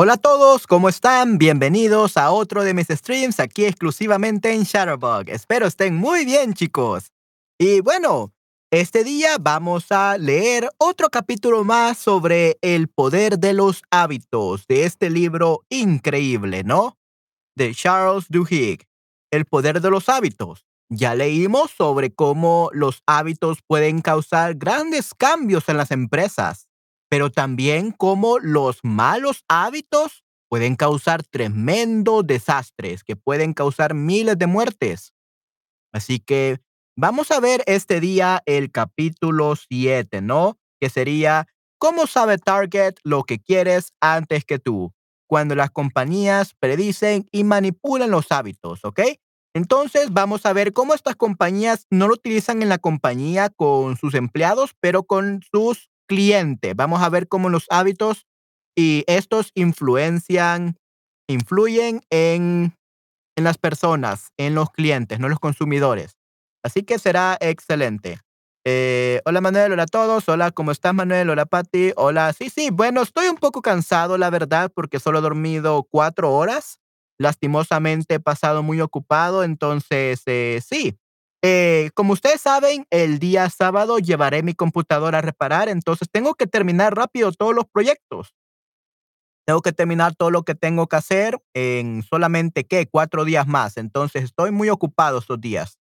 Hola a todos, ¿cómo están? Bienvenidos a otro de mis streams aquí exclusivamente en Shutterbug. Espero estén muy bien, chicos. Y bueno, este día vamos a leer otro capítulo más sobre el poder de los hábitos de este libro increíble, ¿no? De Charles Duhigg, El poder de los hábitos. Ya leímos sobre cómo los hábitos pueden causar grandes cambios en las empresas pero también cómo los malos hábitos pueden causar tremendos desastres que pueden causar miles de muertes. Así que vamos a ver este día el capítulo 7, ¿no? Que sería ¿Cómo sabe Target lo que quieres antes que tú? Cuando las compañías predicen y manipulan los hábitos, ¿ok? Entonces vamos a ver cómo estas compañías no lo utilizan en la compañía con sus empleados, pero con sus cliente. Vamos a ver cómo los hábitos y estos influencian, influyen en, en las personas, en los clientes, no los consumidores. Así que será excelente. Eh, hola Manuel, hola a todos. Hola, ¿cómo estás Manuel? Hola Patti. Hola, sí, sí. Bueno, estoy un poco cansado, la verdad, porque solo he dormido cuatro horas. Lastimosamente he pasado muy ocupado, entonces eh, sí, eh, como ustedes saben, el día sábado llevaré mi computadora a reparar, entonces tengo que terminar rápido todos los proyectos. Tengo que terminar todo lo que tengo que hacer en solamente, ¿qué? Cuatro días más. Entonces estoy muy ocupado estos días.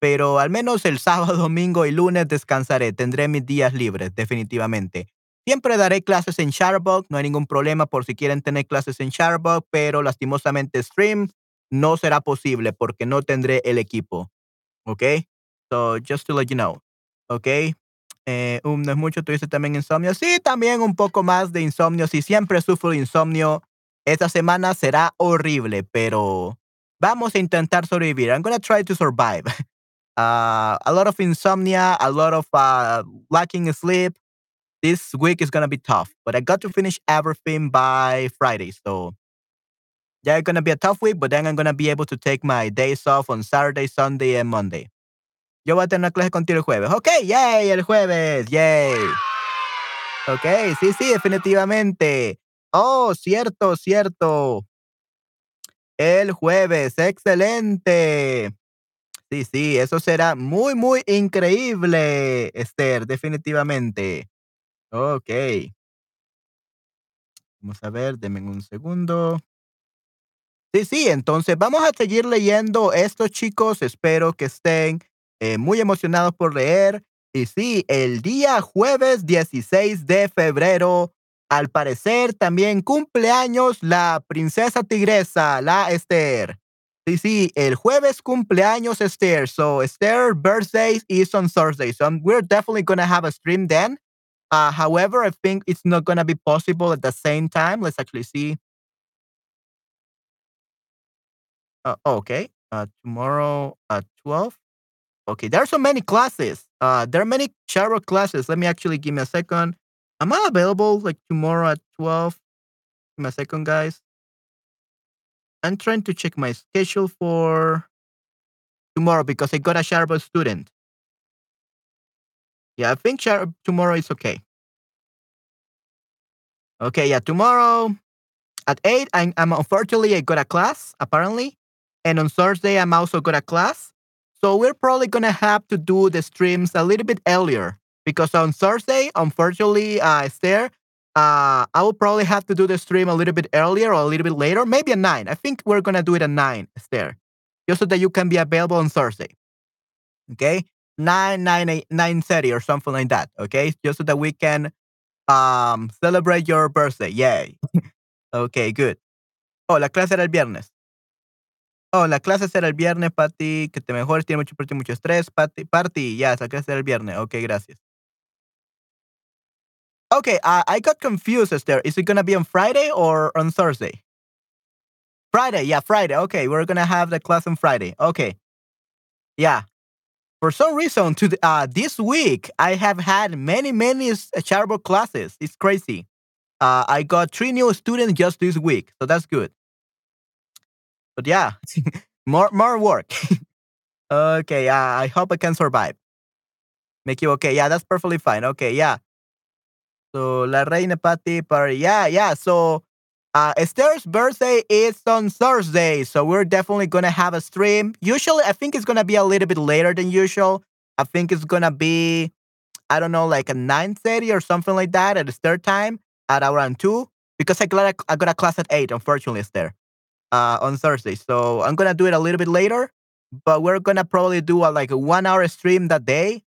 Pero al menos el sábado, domingo y lunes descansaré. Tendré mis días libres, definitivamente. Siempre daré clases en Shutterbug, no hay ningún problema por si quieren tener clases en Shutterbug, pero lastimosamente stream no será posible porque no tendré el equipo. ¿Ok? So, just to let you know, Okay. Eh, um, no es mucho, tuviste también insomnio. Sí, también un poco más de insomnio. Si siempre sufro de insomnio, esta semana será horrible, pero vamos a intentar sobrevivir. I'm gonna try to survive. Uh, a lot of insomnia, a lot of uh, lacking sleep. This week is gonna be tough, but I got to finish everything by Friday, so yeah, it's gonna be a tough week, but then I'm gonna be able to take my days off on Saturday, Sunday, and Monday. Yo voy a tener clase contigo el jueves. Ok, yay, el jueves, yay. Ok, sí, sí, definitivamente. Oh, cierto, cierto. El jueves, excelente. Sí, sí, eso será muy, muy increíble, Esther, definitivamente. Ok. Vamos a ver, denme un segundo. Sí, sí, entonces vamos a seguir leyendo estos chicos. Espero que estén eh, muy emocionados por leer. Y sí, el día jueves 16 de febrero, al parecer también cumpleaños la princesa tigresa, la Esther. Sí, sí, el jueves cumpleaños Esther. So Esther birthday is on Thursday. So we're definitely going to have a stream then. Uh, however, I think it's not going to be possible at the same time. Let's actually see. Uh, okay. Uh, tomorrow at 12. Okay. There are so many classes. Uh, there are many Charo classes. Let me actually give me a second. Am I available like tomorrow at 12? Give me a second, guys. I'm trying to check my schedule for tomorrow because I got a Sharbo student. Yeah, I think Char- tomorrow is okay. Okay, yeah, tomorrow at 8, I'm, I'm unfortunately I got a class, apparently. And on Thursday, I'm also got a class. So we're probably going to have to do the streams a little bit earlier because on Thursday, unfortunately, uh, Esther, uh, I will probably have to do the stream a little bit earlier or a little bit later, maybe at 9. I think we're going to do it at 9, Esther, just so that you can be available on Thursday. Okay? 9, 9, 8, 9 30 or something like that. Okay? Just so that we can um, celebrate your birthday. Yay. okay, good. Oh, la clase era el viernes. Oh, la clase será el viernes, Patty. Que te mejores, tiene mucho, mucho estrés. Patty, party, ya, esa clase será el viernes. Ok, gracias. Okay, uh, I got confused, Esther. Is it going to be on Friday or on Thursday? Friday, yeah, Friday. Okay, we're going to have the class on Friday. Okay. Yeah. For some reason, to the, uh, this week, I have had many, many charitable classes. It's crazy. Uh, I got three new students just this week, so that's good. But yeah, more more work. okay, uh, I hope I can survive. Make you okay. Yeah, that's perfectly fine. Okay, yeah. So La Reina Patty Party. Yeah, yeah. So Uh, Esther's birthday is on Thursday, so we're definitely gonna have a stream. Usually, I think it's gonna be a little bit later than usual. I think it's gonna be, I don't know, like a nine thirty or something like that at Esther time at around two because I got a, I got a class at eight. Unfortunately, Esther, uh, on Thursday, so I'm gonna do it a little bit later. But we're gonna probably do a like a one hour stream that day,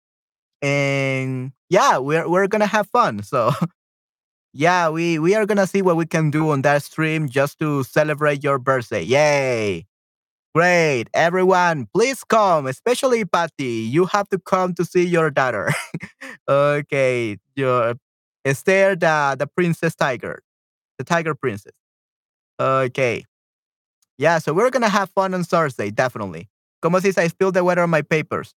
and yeah, we're we're gonna have fun. So yeah, we we are gonna see what we can do on that stream just to celebrate your birthday. Yay! Great, everyone, please come, especially Patty. You have to come to see your daughter. okay, your Esther, the the princess tiger, the tiger princess. Okay, yeah, so we're gonna have fun on Thursday, definitely. Como si I spilled the water on my papers.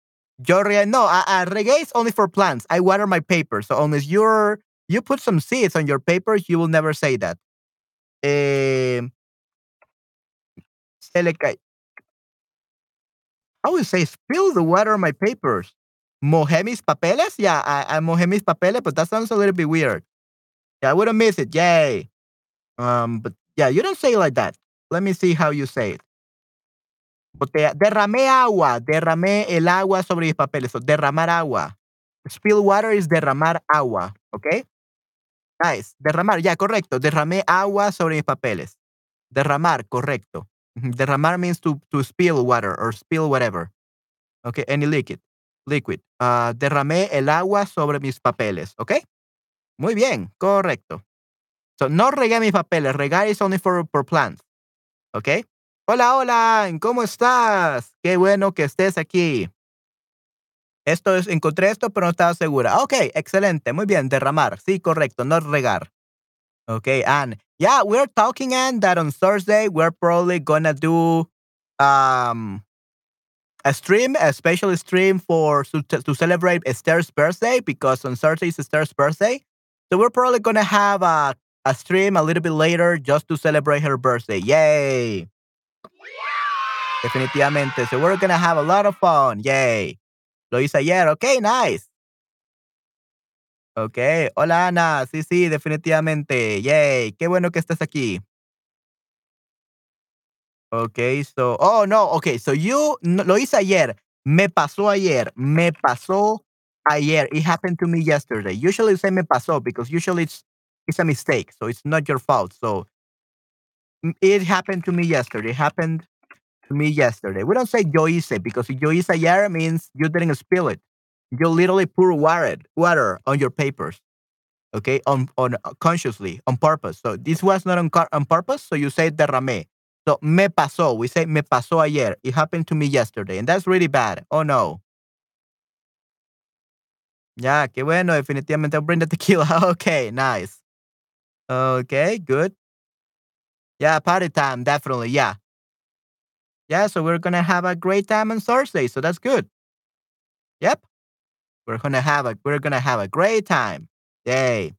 Yo no, I, I regué is only for plants. I water my papers. So unless you're you put some seeds on your papers, you will never say that. Eh, se le. I would say spill the water on my papers. Mojé mis papeles? Yeah, I, I mojé mis papeles, but that sounds a little bit weird. Yeah, I wouldn't miss it. Yay. Um, but yeah, you don't say it like that. Let me see how you say it. Botella. Derramé agua. Derramé el agua sobre mis papeles. So, derramar agua. Spill water is derramar agua. Okay? Nice. Derramar. Ya, correcto. Derramé agua sobre mis papeles. Derramar, correcto. Derramar means to, to spill water or spill whatever. Okay, any liquid. Liquid. Uh, derramé el agua sobre mis papeles. Okay? Muy bien, correcto. So, no regué mis papeles. Regar is only for, for plants. Okay? Hola, hola, ¿cómo estás? Qué bueno que estés aquí. Esto es, encontré esto, pero no estaba segura. Ok, excelente, muy bien, derramar. Sí, correcto, no regar. Okay, and yeah, we're talking, and that on Thursday we're probably gonna do um a stream, a special stream for to, to celebrate Esther's birthday because on Thursday is Esther's birthday. So we're probably gonna have a a stream a little bit later just to celebrate her birthday. Yay! Definitivamente. So we're gonna have a lot of fun. Yay. Lo hice ayer. Okay, nice. Okay. Hola, Ana. Sí, sí, definitivamente. Yay. Qué bueno que estás aquí. Okay, so, oh no, okay, so you, lo hice ayer. Me pasó ayer. Me pasó ayer. It happened to me yesterday. Usually you say me pasó because usually it's, it's a mistake. So it's not your fault. So it happened to me yesterday. It happened to me yesterday. We don't say yo hice because yo hice ayer means you didn't spill it. You literally pour water, water on your papers. Okay, on on uh, consciously, on purpose. So this was not on, on purpose. So you say derramé. So me pasó. We say me pasó ayer. It happened to me yesterday, and that's really bad. Oh no. Yeah, qué bueno. Definitivamente bring the tequila. Okay, nice. Okay, good. Yeah, party time, definitely. Yeah. Yeah, so we're gonna have a great time on Thursday, so that's good. Yep. We're gonna have a we're gonna have a great time. Yay.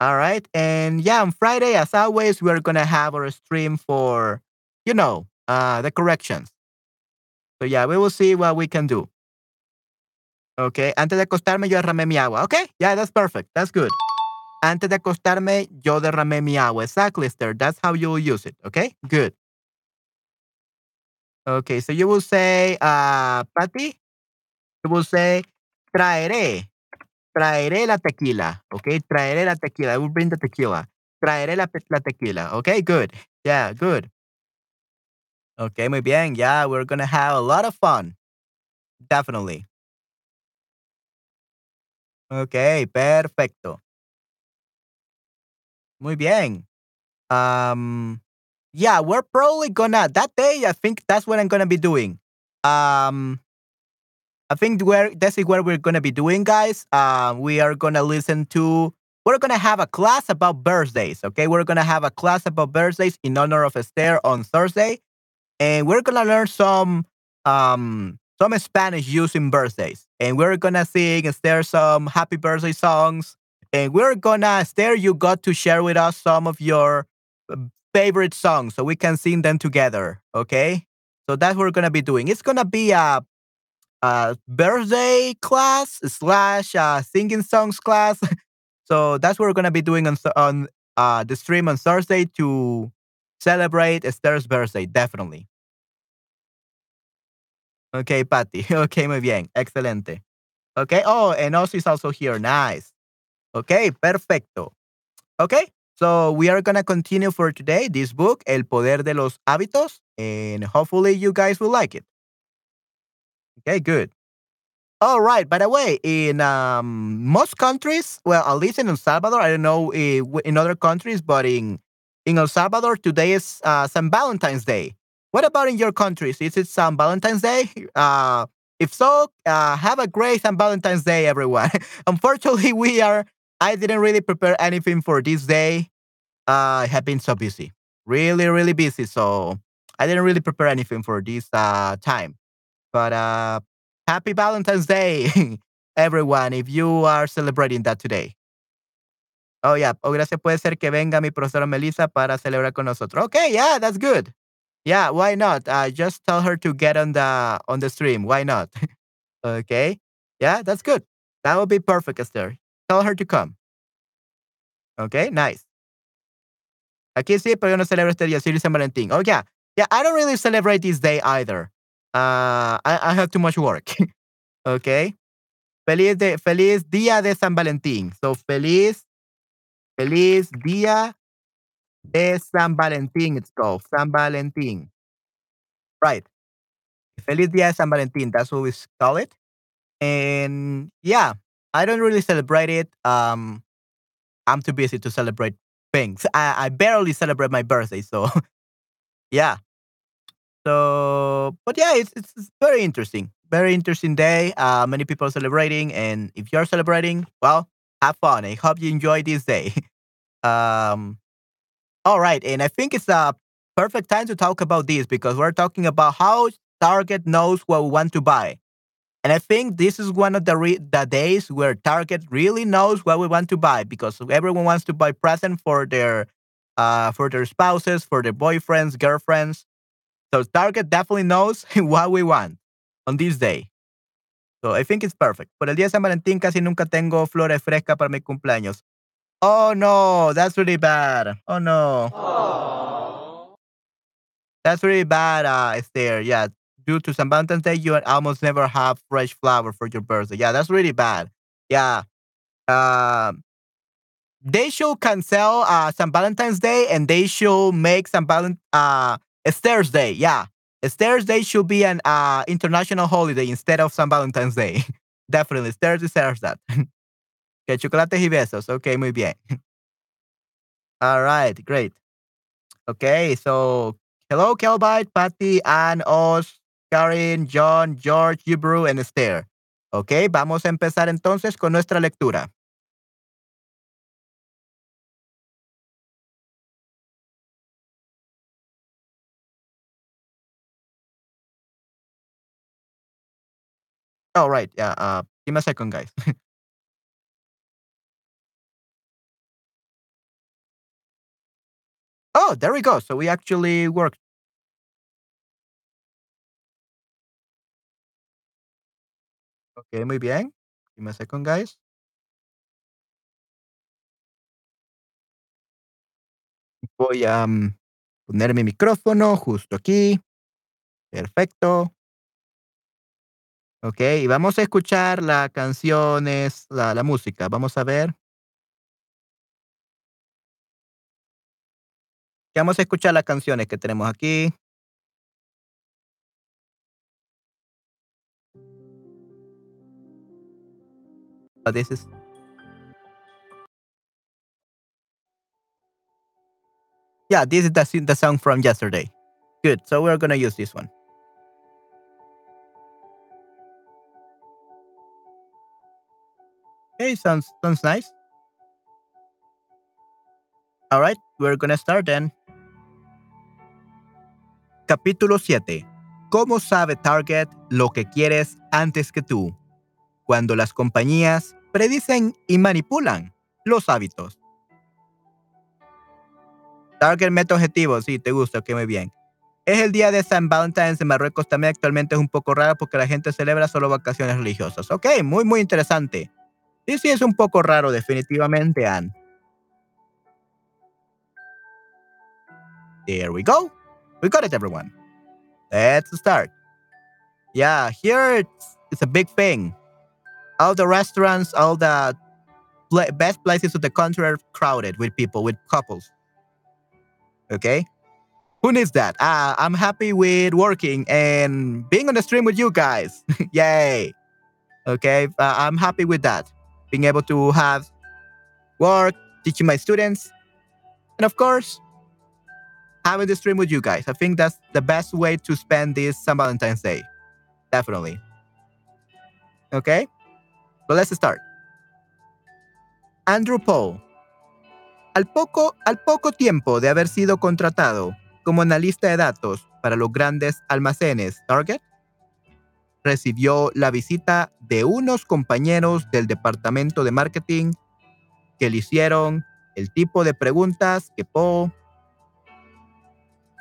All right. And yeah, on Friday, as always, we're gonna have our stream for, you know, uh the corrections. So yeah, we will see what we can do. Okay. Antes de acostarme, yo derramé mi agua. Okay. Yeah, that's perfect. That's good. Antes de acostarme, yo derramé mi agua. Exactly, Esther. That's how you will use it. Okay. Good. Okay, so you will say, uh, Patty, you will say, traeré, traeré la tequila. Okay, traeré la tequila. I will bring the tequila. Traeré la, la tequila. Okay, good. Yeah, good. Okay, muy bien. Yeah, we're going to have a lot of fun. Definitely. Okay, perfecto. Muy bien. Um, yeah, we're probably gonna that day. I think that's what I'm gonna be doing. Um, I think where this is what we're gonna be doing, guys. Um, we are gonna listen to. We're gonna have a class about birthdays. Okay, we're gonna have a class about birthdays in honor of Esther on Thursday, and we're gonna learn some um some Spanish using birthdays, and we're gonna sing Esther some happy birthday songs, and we're gonna Esther. You got to share with us some of your favorite songs so we can sing them together. Okay. So that's what we're gonna be doing. It's gonna be a, a birthday class slash uh, singing songs class. so that's what we're gonna be doing on on uh, the stream on Thursday to celebrate Esther's birthday, definitely. Okay, Patty. Okay, muy bien. Excelente. Okay. Oh, and also is also here. Nice. Okay, perfecto. Okay, so we are gonna continue for today this book, El Poder de los Hábitos, and hopefully you guys will like it. Okay, good. All right. By the way, in um, most countries, well, at least in El Salvador, I don't know uh, in other countries, but in in El Salvador today is uh, St. Valentine's Day. What about in your countries? Is it St. Valentine's Day? Uh, if so, uh, have a great St. Valentine's Day, everyone. Unfortunately, we are. I didn't really prepare anything for this day. Uh, I have been so busy, really, really busy. So I didn't really prepare anything for this uh, time. But uh, happy Valentine's Day, everyone, if you are celebrating that today. Oh, yeah. Oh, gracias. Puede ser que venga mi profesora Melissa para celebrar con nosotros. Okay, yeah, that's good. Yeah, why not? Uh, just tell her to get on the on the stream. Why not? okay. Yeah, that's good. That would be perfect, Esther. Tell her to come. Okay, nice. Aquí sí, pero yo no celebro este día, sí, San Valentín. Oh, yeah. Yeah, I don't really celebrate this day either. Uh, I, I have too much work. okay. Feliz, de, feliz día de San Valentín. So, feliz, feliz día de San Valentín. It's called San Valentín. Right. Feliz día de San Valentín. That's what we call it. And yeah, I don't really celebrate it. Um, I'm too busy to celebrate things. I, I barely celebrate my birthday. So, yeah. So, but yeah, it's, it's, it's very interesting. Very interesting day. Uh, many people celebrating, and if you're celebrating, well, have fun. I hope you enjoy this day. um, all right, and I think it's a perfect time to talk about this because we're talking about how Target knows what we want to buy. And I think this is one of the re- the days where Target really knows what we want to buy because everyone wants to buy present for their uh, for their spouses, for their boyfriends, girlfriends. So Target definitely knows what we want on this day. So I think it's perfect. Por el día de San Valentín casi nunca tengo flores frescas para mi cumpleaños. Oh no, that's really bad. Oh no. Aww. That's really bad, uh, Esther. Yeah, due to San Valentine's Day, you almost never have fresh flower for your birthday. Yeah, that's really bad. Yeah. Um, they should cancel uh, San Valentine's Day and they should make San Valentine's uh, Esther's Day. Yeah. Esther's Day should be an uh, international holiday instead of San Valentine's Day. Definitely. Esther deserves that. que chocolates y besos. Ok, muy bien. All right, great. Okay, so hello, Kelbite, Patty, and Oz, Karen, John, George, Hebrew, and Esther. Ok, vamos a empezar entonces con nuestra lectura. All right. Yeah. Uh, give me a second, guys. oh, there we go. So we actually worked. Okay, muy bien. Me a second, guys. Voy a um, poner mi micrófono justo aquí. Perfecto. Ok, y vamos a escuchar las canciones, la, la música. Vamos a ver. Vamos a escuchar las canciones que tenemos aquí. This is Yeah, this is the, the song from yesterday. Good. So we're to use this one. Okay, sounds sounds nice. All right, we're gonna start then. Capítulo 7. ¿Cómo sabe Target lo que quieres antes que tú? Cuando las compañías predicen y manipulan los hábitos. Target mete objetivos, sí, te gusta, ok, muy bien. Es el día de San Valentine's en Marruecos también actualmente es un poco raro porque la gente celebra solo vacaciones religiosas. Ok, muy, muy interesante. Sí, sí, es un poco raro, definitivamente, Anne. There we go. We got it, everyone. Let's start. Yeah, here it's, it's a big thing. All the restaurants, all the best places of the country are crowded with people, with couples. Okay? Who needs that? Uh, I'm happy with working and being on the stream with you guys. Yay. Okay? Uh, I'm happy with that. Being able to have work, teaching my students, and of course, having the stream with you guys. I think that's the best way to spend this St. Valentine's Day. Definitely. Okay? But let's start. Andrew Paul. Al poco, al poco tiempo de haber sido contratado como analista de datos para los grandes almacenes Target, recibió la visita de unos compañeros del departamento de marketing que le hicieron el tipo de preguntas que Paul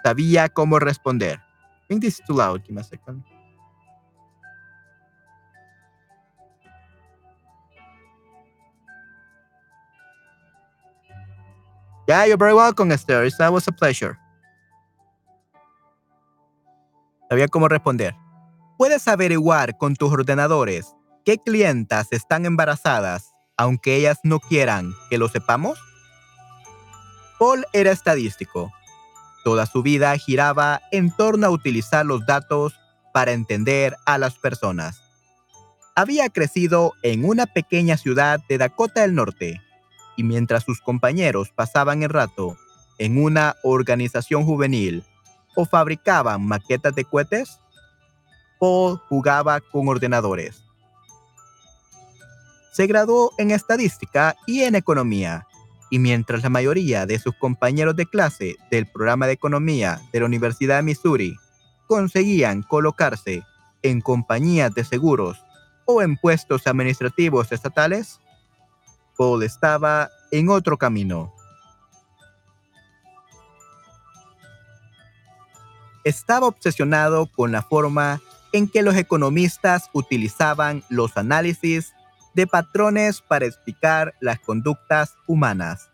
sabía cómo responder. I think this is too loud. Give me a second. Yeah, you're very welcome, Esther. That was a pleasure. Sabía cómo responder. Puedes averiguar con tus ordenadores qué clientas están embarazadas, aunque ellas no quieran que lo sepamos. Paul era estadístico. Toda su vida giraba en torno a utilizar los datos para entender a las personas. Había crecido en una pequeña ciudad de Dakota del Norte y mientras sus compañeros pasaban el rato en una organización juvenil o fabricaban maquetas de cohetes, Paul jugaba con ordenadores. Se graduó en estadística y en economía, y mientras la mayoría de sus compañeros de clase del programa de economía de la Universidad de Missouri conseguían colocarse en compañías de seguros o en puestos administrativos estatales, Paul estaba en otro camino. Estaba obsesionado con la forma en que los economistas utilizaban los análisis de patrones para explicar las conductas humanas.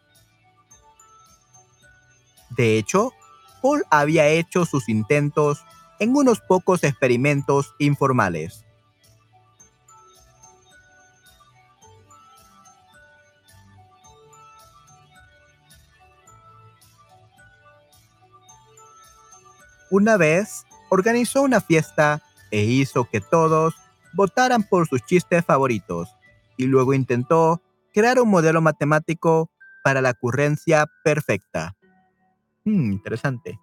De hecho, Paul había hecho sus intentos en unos pocos experimentos informales. Una vez organizó una fiesta e hizo que todos votaran por sus chistes favoritos y luego intentó crear un modelo matemático para la ocurrencia perfecta. Hmm, interesante.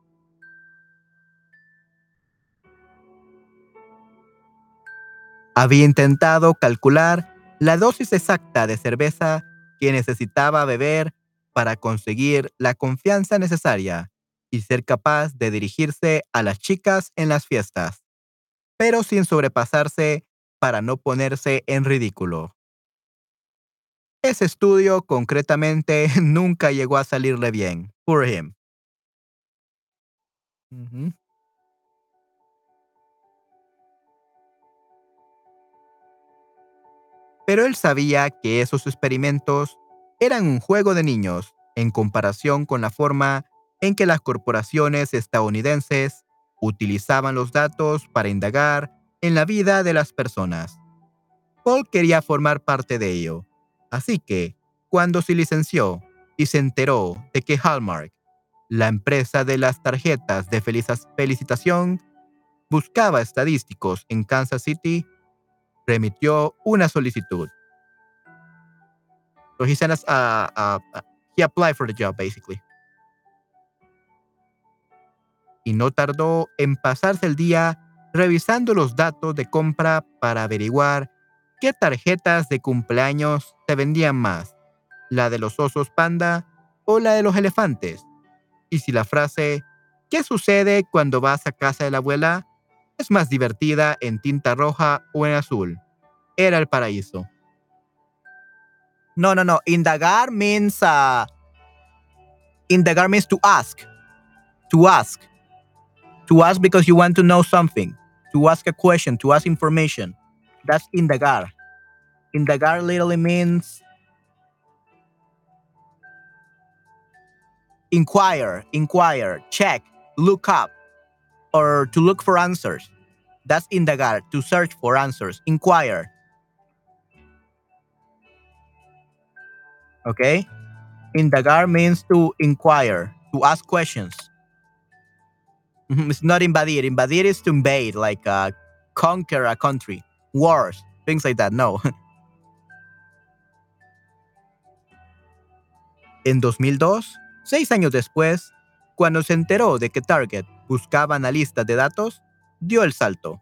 Había intentado calcular la dosis exacta de cerveza que necesitaba beber para conseguir la confianza necesaria y ser capaz de dirigirse a las chicas en las fiestas, pero sin sobrepasarse para no ponerse en ridículo. Ese estudio concretamente nunca llegó a salirle bien. Poor him. Ujú. Pero él sabía que esos experimentos eran un juego de niños en comparación con la forma en que las corporaciones estadounidenses utilizaban los datos para indagar en la vida de las personas. Paul quería formar parte de ello, así que, cuando se licenció y se enteró de que Hallmark, la empresa de las tarjetas de felicitación, buscaba estadísticos en Kansas City, remitió una solicitud. So he sent us a, a- a- he applied for the job basically. Y no tardó en pasarse el día revisando los datos de compra para averiguar qué tarjetas de cumpleaños se vendían más, la de los osos panda o la de los elefantes. Y si la frase ¿qué sucede cuando vas a casa de la abuela? es más divertida en tinta roja o en azul. Era el paraíso. No, no, no. Indagar means uh, indagar means to ask. To ask. To ask because you want to know something. To ask a question, to ask information. That's indagar. Indagar literally means inquire, inquire, check, look up, or to look for answers. That's indagar, to search for answers, inquire. Okay? Indagar means to inquire, to ask questions. It's not invadir. Invadir is to invade, like uh, conquer a country, wars, things like that. No. En 2002, seis años después, cuando se enteró de que Target buscaba analistas de datos, dio el salto.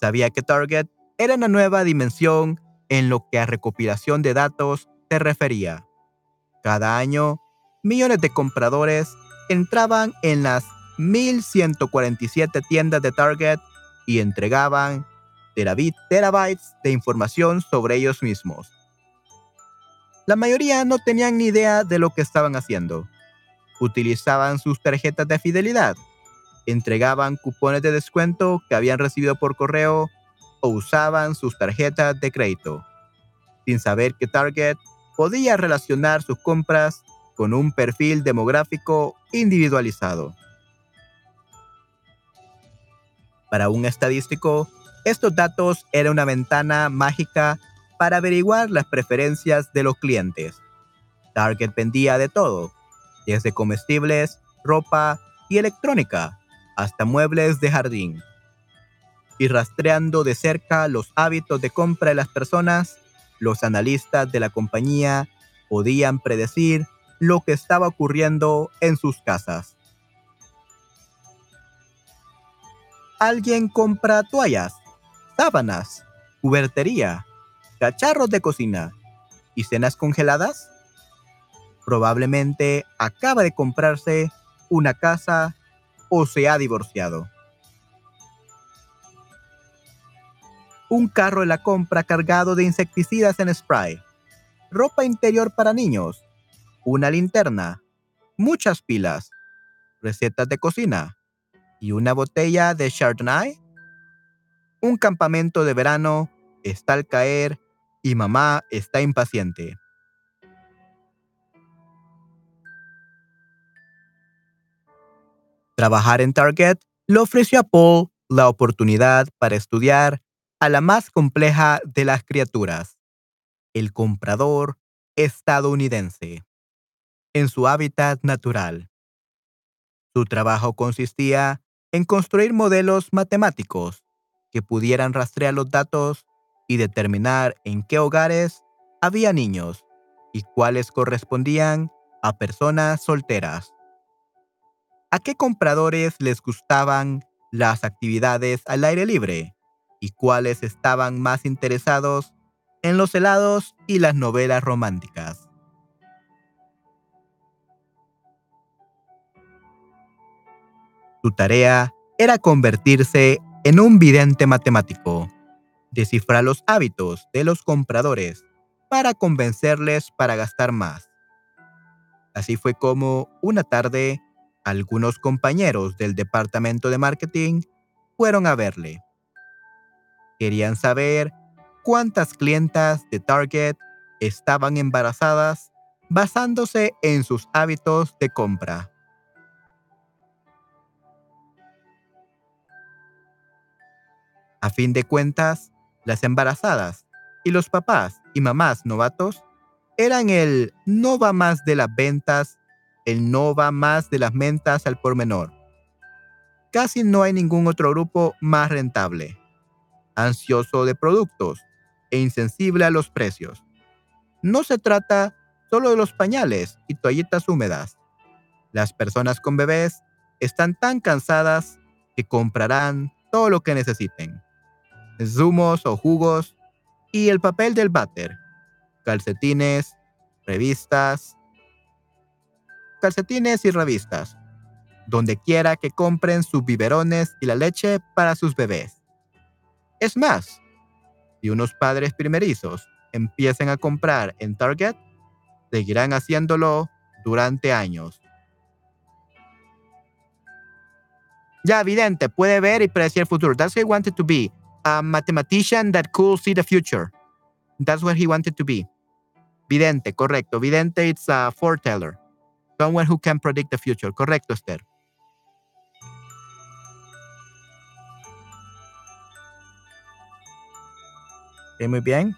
Sabía que Target era una nueva dimensión en lo que a recopilación de datos se refería. Cada año, millones de compradores entraban en las 1.147 tiendas de Target y entregaban terabytes de información sobre ellos mismos. La mayoría no tenían ni idea de lo que estaban haciendo. Utilizaban sus tarjetas de fidelidad, entregaban cupones de descuento que habían recibido por correo o usaban sus tarjetas de crédito, sin saber que Target podía relacionar sus compras con un perfil demográfico individualizado. Para un estadístico, estos datos eran una ventana mágica para averiguar las preferencias de los clientes. Target vendía de todo, desde comestibles, ropa y electrónica, hasta muebles de jardín. Y rastreando de cerca los hábitos de compra de las personas, los analistas de la compañía podían predecir lo que estaba ocurriendo en sus casas. Alguien compra toallas, sábanas, cubertería, cacharros de cocina y cenas congeladas. Probablemente acaba de comprarse una casa o se ha divorciado. Un carro de la compra cargado de insecticidas en spray, ropa interior para niños, una linterna, muchas pilas, recetas de cocina y una botella de Chardonnay. Un campamento de verano está al caer y mamá está impaciente. Trabajar en Target le ofreció a Paul la oportunidad para estudiar a la más compleja de las criaturas, el comprador estadounidense, en su hábitat natural. Su trabajo consistía en construir modelos matemáticos que pudieran rastrear los datos y determinar en qué hogares había niños y cuáles correspondían a personas solteras. ¿A qué compradores les gustaban las actividades al aire libre y cuáles estaban más interesados en los helados y las novelas románticas? Su tarea era convertirse en un vidente matemático descifrar los hábitos de los compradores para convencerles para gastar más. Así fue como, una tarde, algunos compañeros del departamento de marketing fueron a verle. Querían saber cuántas clientas de Target estaban embarazadas basándose en sus hábitos de compra. A fin de cuentas, las embarazadas y los papás y mamás novatos eran el no va más de las ventas, el no va más de las ventas al por menor. Casi no hay ningún otro grupo más rentable, ansioso de productos e insensible a los precios. No se trata solo de los pañales y toallitas húmedas. Las personas con bebés están tan cansadas que comprarán todo lo que necesiten zumos o jugos y el papel del váter, calcetines, revistas, calcetines y revistas, donde quiera que compren sus biberones y la leche para sus bebés. Es más, si unos padres primerizos empiecen a comprar en Target, seguirán haciéndolo durante años. Ya, evidente, puede ver y predecir el futuro. That's what I wanted to be a mathematician that could see the future. That's what he wanted to be. Vidente, correcto. Vidente, it's a foreteller. Someone who can predict the future. Correcto, Esther. muy bien.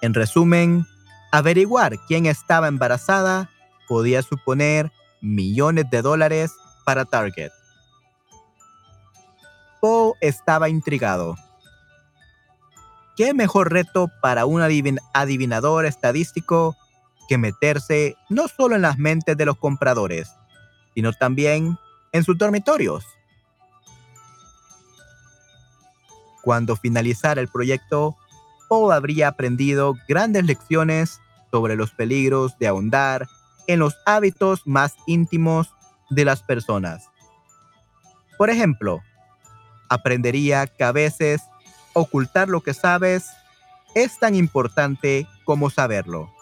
En resumen, averiguar quién estaba embarazada podía suponer millones de dólares para Target. Poe estaba intrigado. ¿Qué mejor reto para un adivinador estadístico que meterse no solo en las mentes de los compradores, sino también en sus dormitorios? Cuando finalizara el proyecto, Poe habría aprendido grandes lecciones sobre los peligros de ahondar en los hábitos más íntimos de las personas. Por ejemplo, aprendería que a veces ocultar lo que sabes es tan importante como saberlo.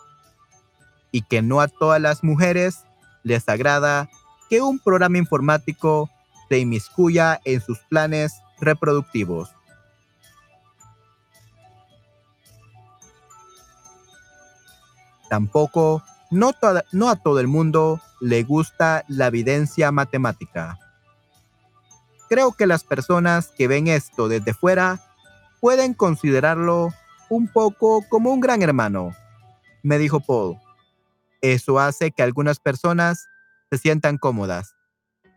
Y que no a todas las mujeres les agrada que un programa informático se inmiscuya en sus planes reproductivos. Tampoco, no, no a todo el mundo le gusta la evidencia matemática. Creo que las personas que ven esto desde fuera pueden considerarlo un poco como un gran hermano, me dijo Paul. Eso hace que algunas personas se sientan cómodas.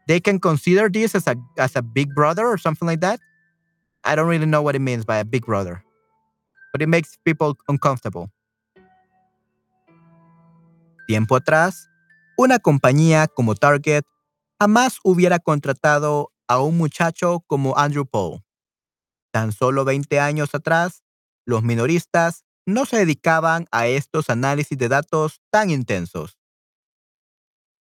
They can consider this as a, as a big brother or something like that. I don't really know what it means by a big brother, but it makes people uncomfortable. Tiempo atrás, una compañía como Target jamás hubiera contratado a un muchacho como Andrew Paul. Tan solo 20 años atrás, los minoristas no se dedicaban a estos análisis de datos tan intensos.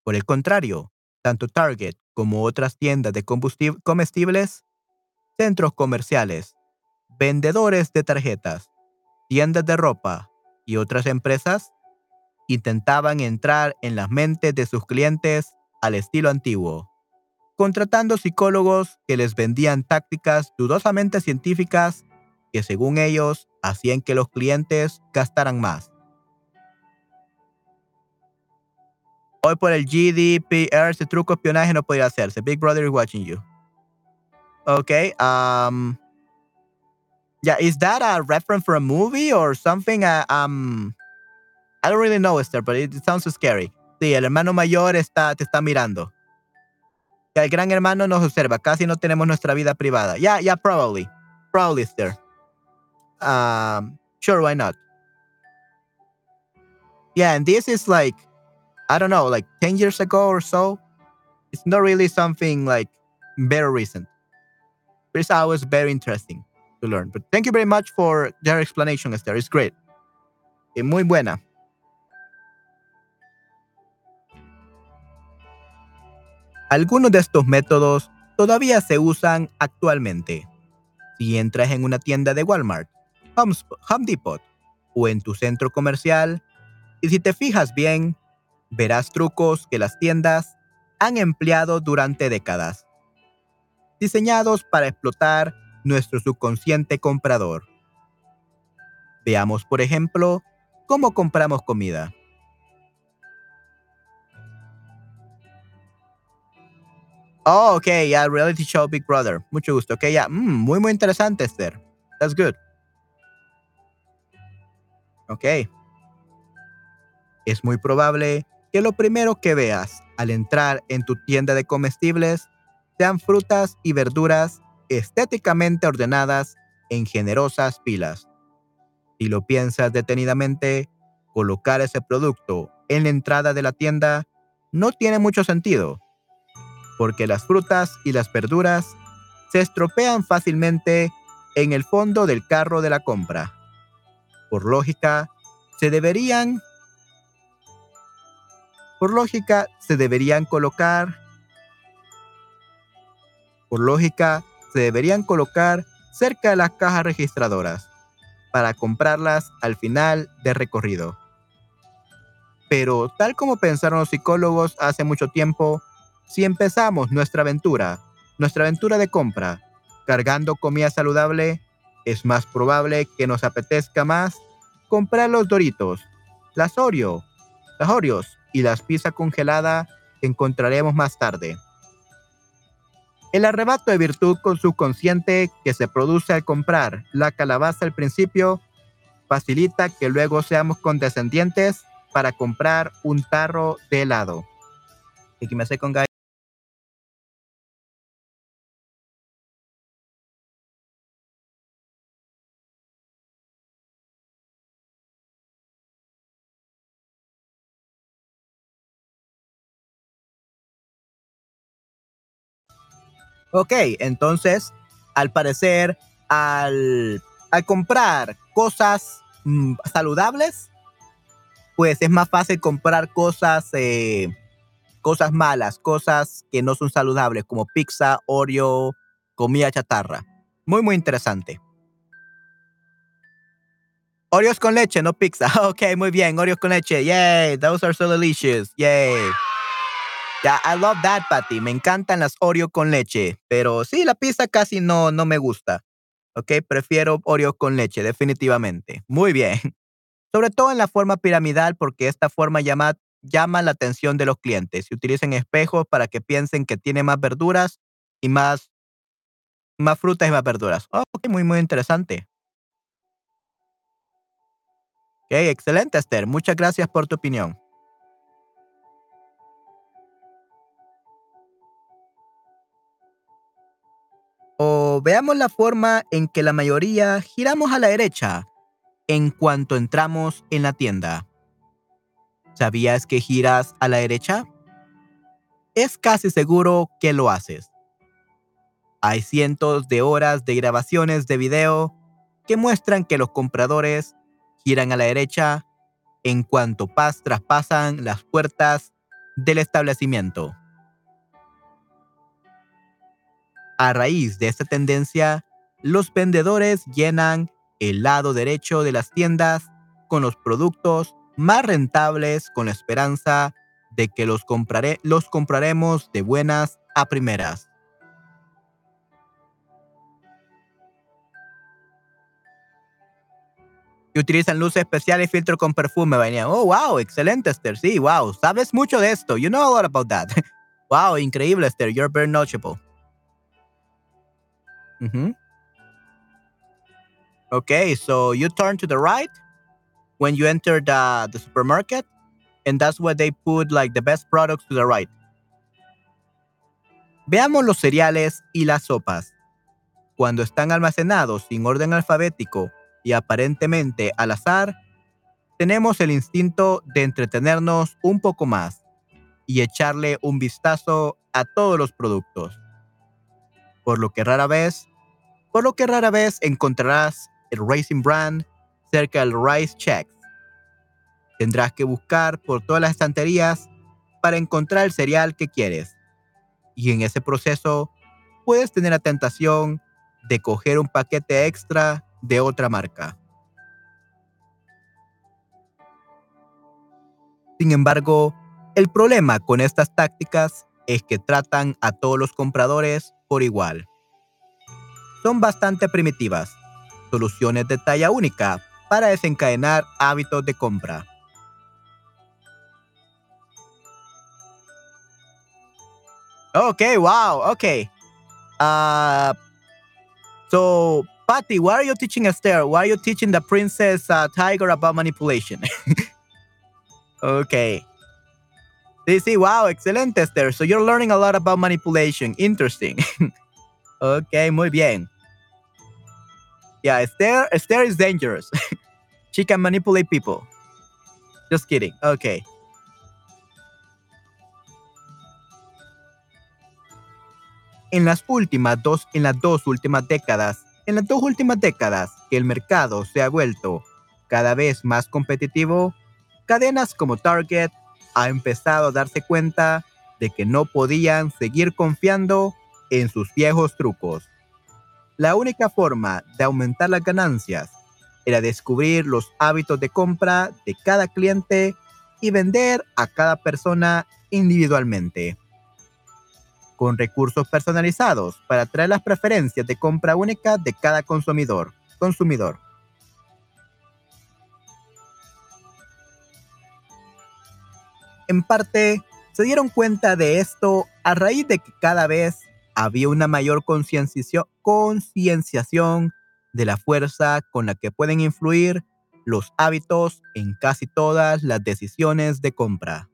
Por el contrario, tanto Target como otras tiendas de comestibles, centros comerciales, vendedores de tarjetas, tiendas de ropa y otras empresas intentaban entrar en las mentes de sus clientes al estilo antiguo, contratando psicólogos que les vendían tácticas dudosamente científicas que según ellos hacían que los clientes gastaran más. Hoy por el GDPR, ese truco espionaje no podía hacerse. Big Brother is watching you. Okay. Um. Yeah, is that a reference for a movie or something? Uh, um. I don't really know, Esther, but it, sounds so scary. Sí, el hermano mayor está, te está mirando. El gran hermano nos observa. Casi no tenemos nuestra vida privada. Yeah, yeah, probably. Probably, Esther. Um, sure, why not? Yeah, and this is like, I don't know, like 10 years ago or so. It's not really something like very recent. But it's always very interesting to learn. But thank you very much for your explanation, Esther. It's great. Y muy buena. Algunos de estos métodos todavía se usan actualmente. Si entras en una tienda de Walmart, Home Depot o en tu centro comercial, y si te fijas bien, verás trucos que las tiendas han empleado durante décadas, diseñados para explotar nuestro subconsciente comprador. Veamos, por ejemplo, cómo compramos comida. Oh, ok, ya, reality show Big Brother. Mucho gusto. Ok, ya. Mm, muy, muy interesante, Esther. That's good. Ok. Es muy probable que lo primero que veas al entrar en tu tienda de comestibles sean frutas y verduras estéticamente ordenadas en generosas pilas. Si lo piensas detenidamente, colocar ese producto en la entrada de la tienda no tiene mucho sentido porque las frutas y las verduras se estropean fácilmente en el fondo del carro de la compra. Por lógica, se deberían por lógica se deberían colocar por lógica se deberían colocar cerca de las cajas registradoras para comprarlas al final del recorrido. Pero tal como pensaron los psicólogos hace mucho tiempo, si empezamos nuestra aventura, nuestra aventura de compra, cargando comida saludable, es más probable que nos apetezca más comprar los Doritos, las Oreo, las Oreos y las pizzas congeladas que encontraremos más tarde. El arrebato de virtud con subconsciente que se produce al comprar la calabaza al principio facilita que luego seamos condescendientes para comprar un tarro de helado. Y me hace con Ok, entonces, al parecer, al, al comprar cosas mm, saludables, pues es más fácil comprar cosas, eh, cosas malas, cosas que no son saludables, como pizza, Oreo, comida chatarra. Muy, muy interesante. Oreos con leche, no pizza. Ok, muy bien. Oreos con leche. Yay. Those are so delicious. Yay. Yeah, I love that, Patty. Me encantan las Oreo con leche. Pero sí, la pizza casi no, no me gusta. Ok, prefiero Oreo con leche, definitivamente. Muy bien. Sobre todo en la forma piramidal, porque esta forma llama, llama la atención de los clientes. Se utilizan espejos para que piensen que tiene más verduras y más, más frutas y más verduras. Oh, ok, muy, muy interesante. Ok, excelente, Esther. Muchas gracias por tu opinión. O veamos la forma en que la mayoría giramos a la derecha en cuanto entramos en la tienda. ¿Sabías que giras a la derecha? Es casi seguro que lo haces. Hay cientos de horas de grabaciones de video que muestran que los compradores giran a la derecha en cuanto pas traspasan las puertas del establecimiento. A raíz de esta tendencia, los vendedores llenan el lado derecho de las tiendas con los productos más rentables con la esperanza de que los, compraré, los compraremos de buenas a primeras. Y utilizan luces especiales y filtro con perfume. Venía, oh, wow, excelente, Esther. Sí, wow, sabes mucho de esto. You know a lot about that. wow, increíble, Esther. You're very knowledgeable. Mm-hmm. Okay, so you turn to the right when you enter the, the supermarket, and that's where they put like the best products to the right. Veamos los cereales y las sopas. Cuando están almacenados sin orden alfabético y aparentemente al azar, tenemos el instinto de entretenernos un poco más y echarle un vistazo a todos los productos. Por lo que rara vez por lo que rara vez encontrarás el Racing Brand cerca del Rice Checks. Tendrás que buscar por todas las estanterías para encontrar el cereal que quieres. Y en ese proceso puedes tener la tentación de coger un paquete extra de otra marca. Sin embargo, el problema con estas tácticas es que tratan a todos los compradores por igual son bastante primitivas, soluciones de talla única para desencadenar hábitos de compra. Okay, wow, okay. Uh, so, Patty, why are you teaching Esther? Why are you teaching the princess uh, Tiger about manipulation? okay. Sí, sí, wow, excelente, Esther. So you're learning a lot about manipulation. Interesting. Ok, muy bien. Yeah, Esther, Esther is dangerous. She can manipulate people. Just kidding. Okay. En las últimas dos, en las dos últimas décadas, en las dos últimas décadas que el mercado se ha vuelto cada vez más competitivo, cadenas como Target ha empezado a darse cuenta de que no podían seguir confiando en sus viejos trucos. La única forma de aumentar las ganancias era descubrir los hábitos de compra de cada cliente y vender a cada persona individualmente. Con recursos personalizados para traer las preferencias de compra única de cada consumidor. consumidor. En parte, se dieron cuenta de esto a raíz de que cada vez había una mayor concienciación de la fuerza con la que pueden influir los hábitos en casi todas las decisiones de compra.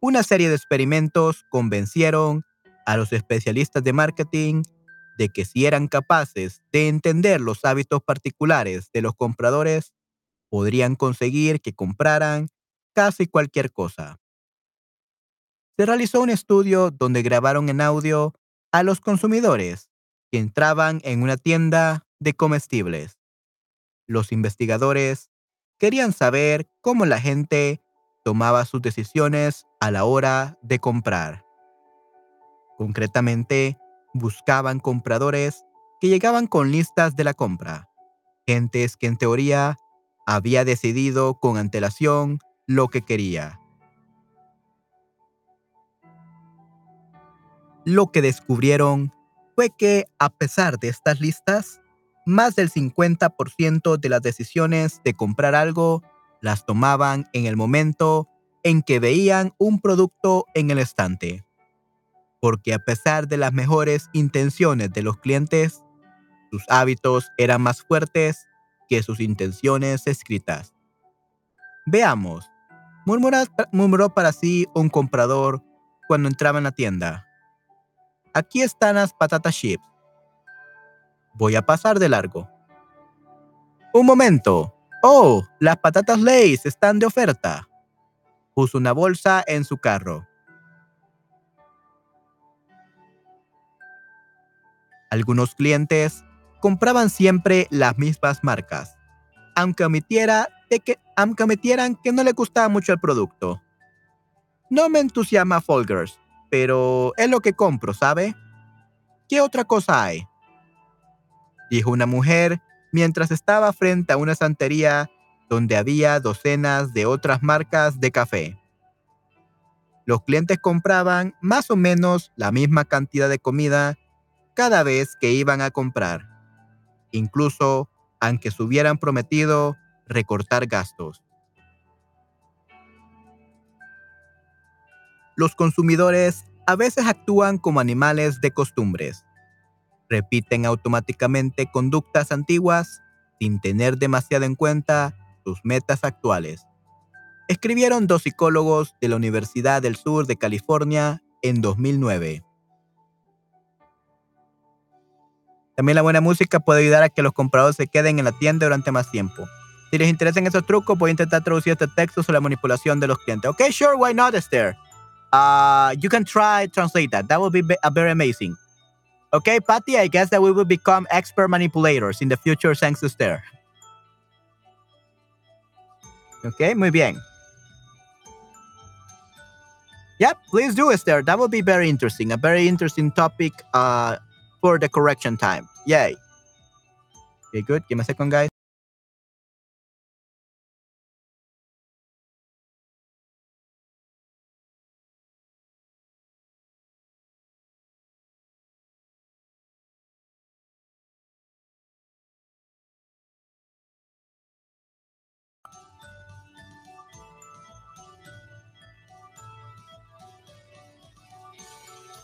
Una serie de experimentos convencieron a los especialistas de marketing de que si eran capaces de entender los hábitos particulares de los compradores, podrían conseguir que compraran casi cualquier cosa. Se realizó un estudio donde grabaron en audio a los consumidores que entraban en una tienda de comestibles. Los investigadores querían saber cómo la gente tomaba sus decisiones a la hora de comprar. Concretamente, buscaban compradores que llegaban con listas de la compra, gentes que en teoría había decidido con antelación lo que quería. Lo que descubrieron fue que, a pesar de estas listas, más del 50% de las decisiones de comprar algo las tomaban en el momento en que veían un producto en el estante. Porque a pesar de las mejores intenciones de los clientes, sus hábitos eran más fuertes que sus intenciones escritas. Veamos, murmuró para sí un comprador cuando entraba en la tienda. Aquí están las patatas chips. Voy a pasar de largo. Un momento. Oh, las patatas Lay's están de oferta. Puso una bolsa en su carro. Algunos clientes compraban siempre las mismas marcas, aunque, omitiera que, aunque omitieran que no le gustaba mucho el producto. No me entusiasma Folgers, pero es lo que compro, ¿sabe? ¿Qué otra cosa hay? Dijo una mujer mientras estaba frente a una santería donde había docenas de otras marcas de café. Los clientes compraban más o menos la misma cantidad de comida cada vez que iban a comprar, incluso aunque se hubieran prometido recortar gastos. Los consumidores a veces actúan como animales de costumbres. Repiten automáticamente conductas antiguas sin tener demasiado en cuenta sus metas actuales. Escribieron dos psicólogos de la Universidad del Sur de California en 2009. También la buena música puede ayudar a que los compradores se queden en la tienda durante más tiempo. Si les interesan esos trucos, voy a intentar traducir este texto sobre la manipulación de los clientes. Okay, sure, why not, Esther? Uh, you can try translate that. That would be a very amazing. Okay, Patty, I guess that we will become expert manipulators in the future thanks to Esther. Okay, muy bien. Yep, please do, Esther. That would be very interesting. A very interesting topic uh, for the correction time. Yay. Okay, good. Give me a second, guys.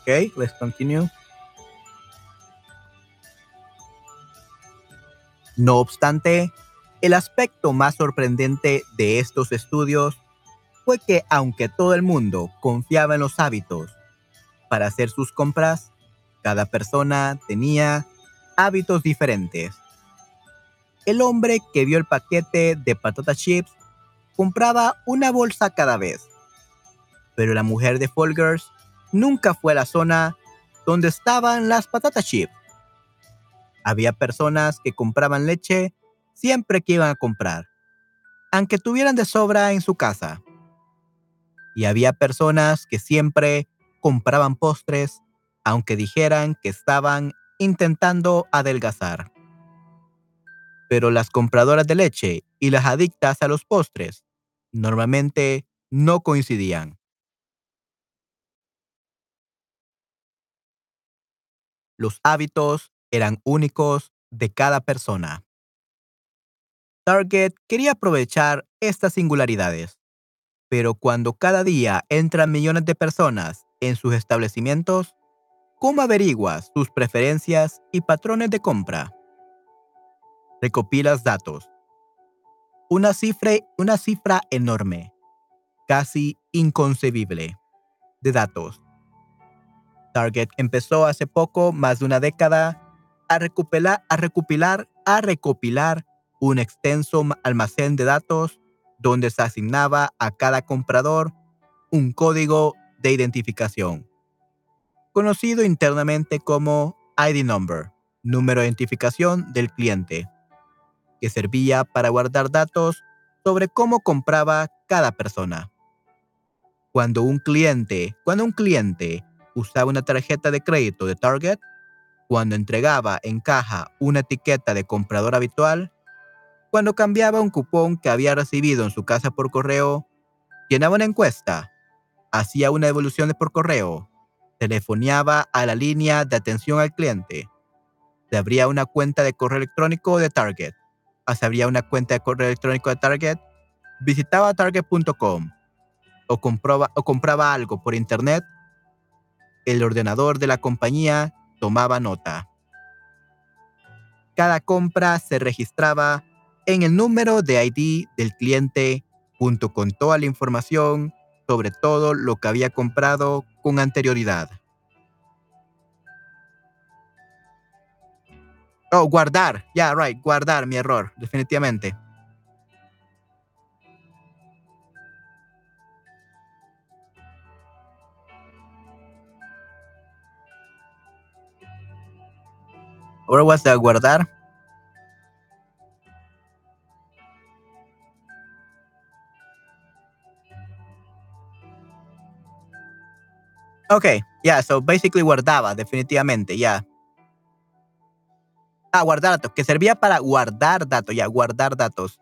Okay, let's continue. No obstante, el aspecto más sorprendente de estos estudios fue que aunque todo el mundo confiaba en los hábitos para hacer sus compras, cada persona tenía hábitos diferentes. El hombre que vio el paquete de patatas chips compraba una bolsa cada vez, pero la mujer de Folgers nunca fue a la zona donde estaban las patatas chips. Había personas que compraban leche siempre que iban a comprar, aunque tuvieran de sobra en su casa. Y había personas que siempre compraban postres, aunque dijeran que estaban intentando adelgazar. Pero las compradoras de leche y las adictas a los postres normalmente no coincidían. Los hábitos eran únicos de cada persona. Target quería aprovechar estas singularidades. Pero cuando cada día entran millones de personas en sus establecimientos, ¿cómo averiguas sus preferencias y patrones de compra? Recopilas datos. Una cifra, una cifra enorme, casi inconcebible, de datos. Target empezó hace poco, más de una década, a recopilar, a a recopilar un extenso almacén de datos donde se asignaba a cada comprador un código de identificación, conocido internamente como ID number, número de identificación del cliente, que servía para guardar datos sobre cómo compraba cada persona. Cuando un cliente, cuando un cliente usaba una tarjeta de crédito de Target, cuando entregaba en caja una etiqueta de comprador habitual, cuando cambiaba un cupón que había recibido en su casa por correo, llenaba una encuesta, hacía una devolución por correo, telefoneaba a la línea de atención al cliente, se abría una cuenta de correo electrónico de Target, se abría una cuenta de correo electrónico de Target, visitaba target.com o o compraba algo por internet, el ordenador de la compañía tomaba nota. Cada compra se registraba en el número de ID del cliente junto con toda la información sobre todo lo que había comprado con anterioridad. Oh, guardar. Yeah, right. Guardar mi error, definitivamente. Ahora was the guardar? Ok, yeah, so basically guardaba, definitivamente, ya. Ah, guardar datos, que servía para guardar datos, ya, guardar datos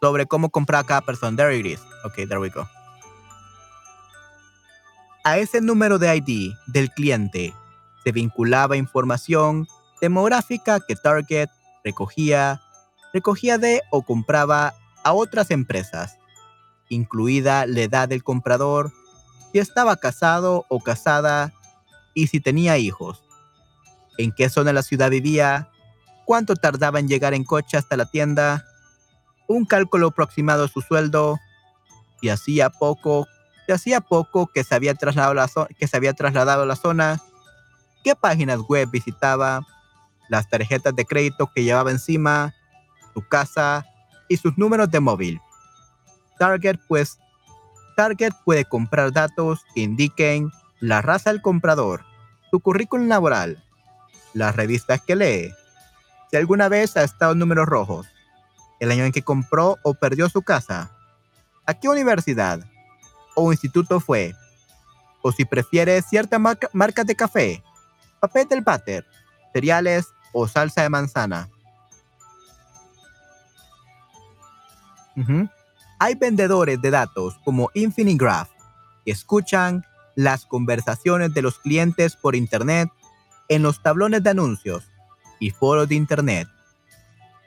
sobre cómo comprar cada persona. There it is. Ok, there we go. A ese número de ID del cliente se vinculaba información demográfica que Target recogía, recogía de o compraba a otras empresas, incluida la edad del comprador, si estaba casado o casada y si tenía hijos, en qué zona de la ciudad vivía, cuánto tardaba en llegar en coche hasta la tienda, un cálculo aproximado de su sueldo, y hacía poco, si hacía poco que se había trasladado que se había trasladado a la zona, qué páginas web visitaba, las tarjetas de crédito que llevaba encima, su casa y sus números de móvil. Target pues Target puede comprar datos que indiquen la raza del comprador, su currículum laboral, las revistas que lee, si alguna vez ha estado en números rojos, el año en que compró o perdió su casa, a qué universidad o instituto fue, o si prefiere cierta marca, marcas de café, papel del váter, cereales o salsa de manzana. Hay vendedores de datos como Infinigraph que escuchan las conversaciones de los clientes por Internet en los tablones de anuncios y foros de Internet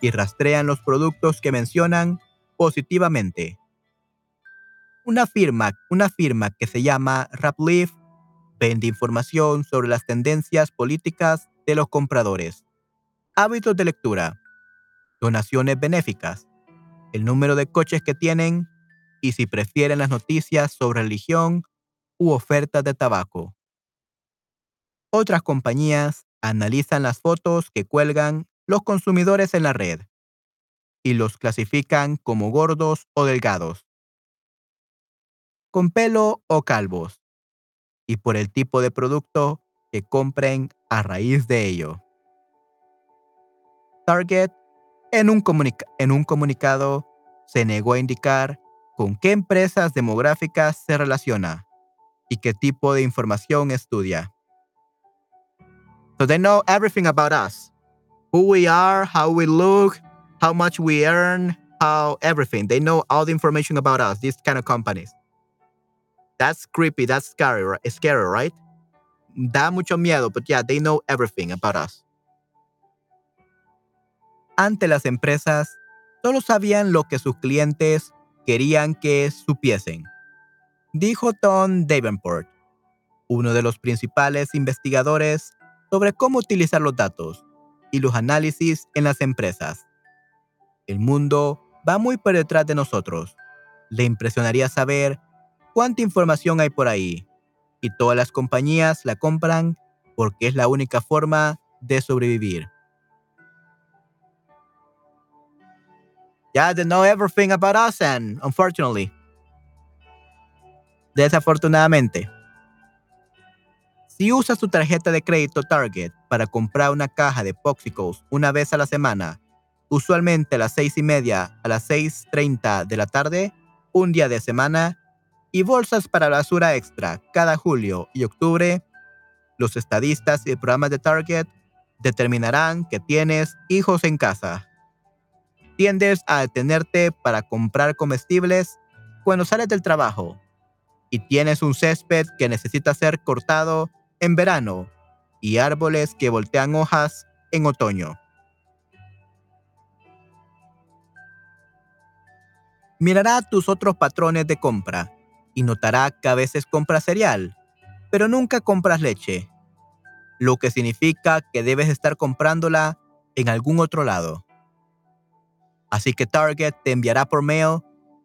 y rastrean los productos que mencionan positivamente. Una firma, una firma que se llama Rapleaf vende información sobre las tendencias políticas de los compradores, hábitos de lectura, donaciones benéficas, el número de coches que tienen y si prefieren las noticias sobre religión u ofertas de tabaco. Otras compañías analizan las fotos que cuelgan los consumidores en la red y los clasifican como gordos o delgados, con pelo o calvos, y por el tipo de producto que compren a raíz de ello. Target en un, en un comunicado se negó a indicar con qué empresas demográficas se relaciona y qué tipo de información estudia. So they know everything about us. Who we are, how we look, how much we earn, how everything. They know all the information about us, these kind of companies. That's creepy, that's scary, scary, right? Da mucho miedo, but yeah, they know everything about us ante las empresas solo sabían lo que sus clientes querían que supiesen, dijo Tom Davenport, uno de los principales investigadores sobre cómo utilizar los datos y los análisis en las empresas. El mundo va muy por detrás de nosotros. Le impresionaría saber cuánta información hay por ahí. Y todas las compañías la compran porque es la única forma de sobrevivir. Yeah, they know everything about us and unfortunately. Desafortunadamente. Si usas tu tarjeta de crédito Target para comprar una caja de Popsicles una vez a la semana, usualmente a las seis y media a las 6.30 de la tarde, un día de semana, y bolsas para basura extra cada julio y octubre, los estadistas y programas de Target determinarán que tienes hijos en casa. Tiendes a detenerte para comprar comestibles cuando sales del trabajo y tienes un césped que necesita ser cortado en verano y árboles que voltean hojas en otoño. Mirará tus otros patrones de compra y notará que a veces compras cereal, pero nunca compras leche, lo que significa que debes estar comprándola en algún otro lado. Así que Target te enviará por mail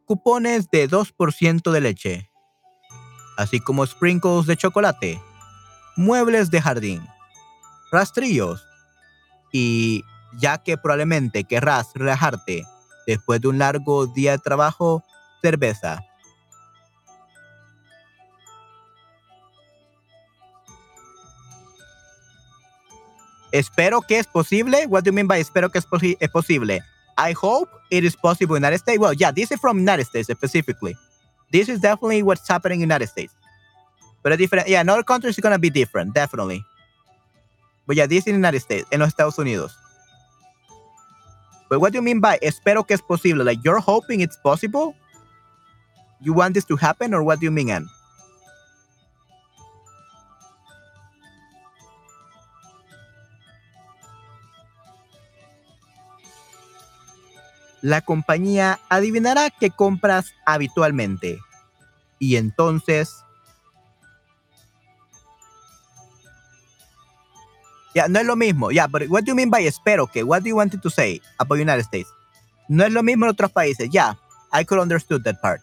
cupones de 2% de leche, así como sprinkles de chocolate muebles de jardín, rastrillos y ya que probablemente querrás relajarte después de un largo día de trabajo, cerveza. Espero que es posible. What do you mean by espero que es, es posible? I hope it is possible in the United States. Well, yeah, this is from United States specifically. This is definitely what's happening in United States. But a different, Yeah, in other countries it's gonna be different, definitely. But yeah, this in the United States, en los Estados Unidos. But what do you mean by espero que es posible? Like you're hoping it's possible? You want this to happen or what do you mean, Anne? La compañía adivinará qué compras habitualmente. Y entonces Ya, no es lo mismo. Ya, but what do you mean by espero que? What do you want to say about United States? No es lo mismo en otros países. Ya, I could understood that part.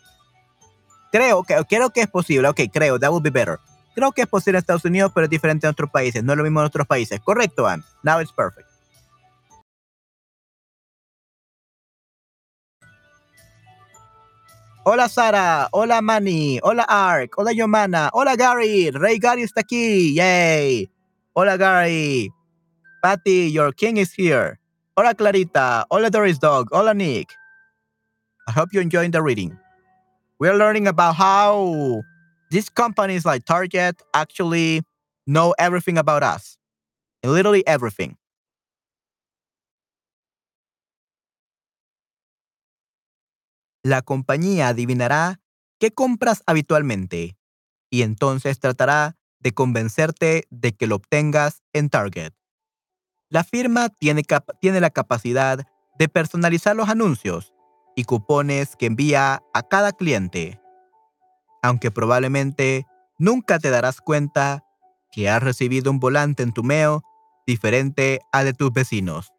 Creo que, creo que es posible. Ok, creo, that would be better. Creo que es posible en Estados Unidos, pero es diferente en otros países. No es lo mismo en otros países. Correcto, Anne. Now it's perfect. Hola Sara, hola Manny, hola Ark, hola Yomana, hola Gary, Rey Gary está aquí, yay. Hola Gary. Patty, your king is here. Hola Clarita. Hola Doris Dog. Hola Nick. I hope you're enjoying the reading. We're learning about how these companies like Target actually know everything about us. Literally everything. La compañía adivinará qué compras habitualmente y entonces tratará de convencerte de que lo obtengas en Target. La firma tiene, la capacidad de personalizar los anuncios y cupones que envía a cada cliente, aunque probablemente nunca te darás cuenta que has recibido un volante en tu mail diferente a de tus vecinos.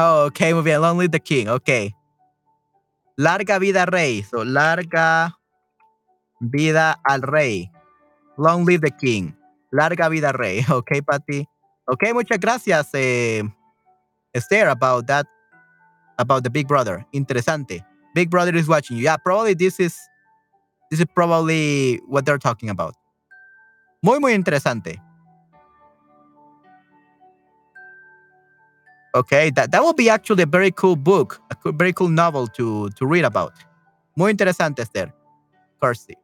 Oh, ok, muy bien. Long live the king. Ok. Larga vida rey. So, larga vida al rey. Long live the king. Larga vida rey. Ok, Patty. Ok, muchas gracias, eh, Esther, about that, about the Big Brother. Interesante. Big Brother is watching you. Yeah, probably this is, this is probably what they're talking about. Muy, muy interesante. Okay, that, that will be actually a very cool book, a very cool novel to, to read about. Muy interesante, Esther. Courtesy.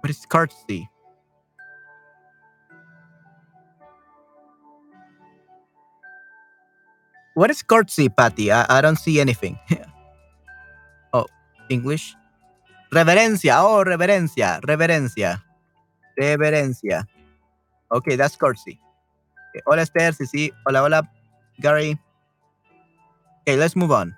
What is courtesy? What is courtesy, Patty? I, I don't see anything. oh, English? Reverencia. Oh, reverencia. Reverencia. Reverencia. Okay, that's courtesy. Okay. Hola Esther, sí, sí. Hola, hola, Gary. Okay, let's move on.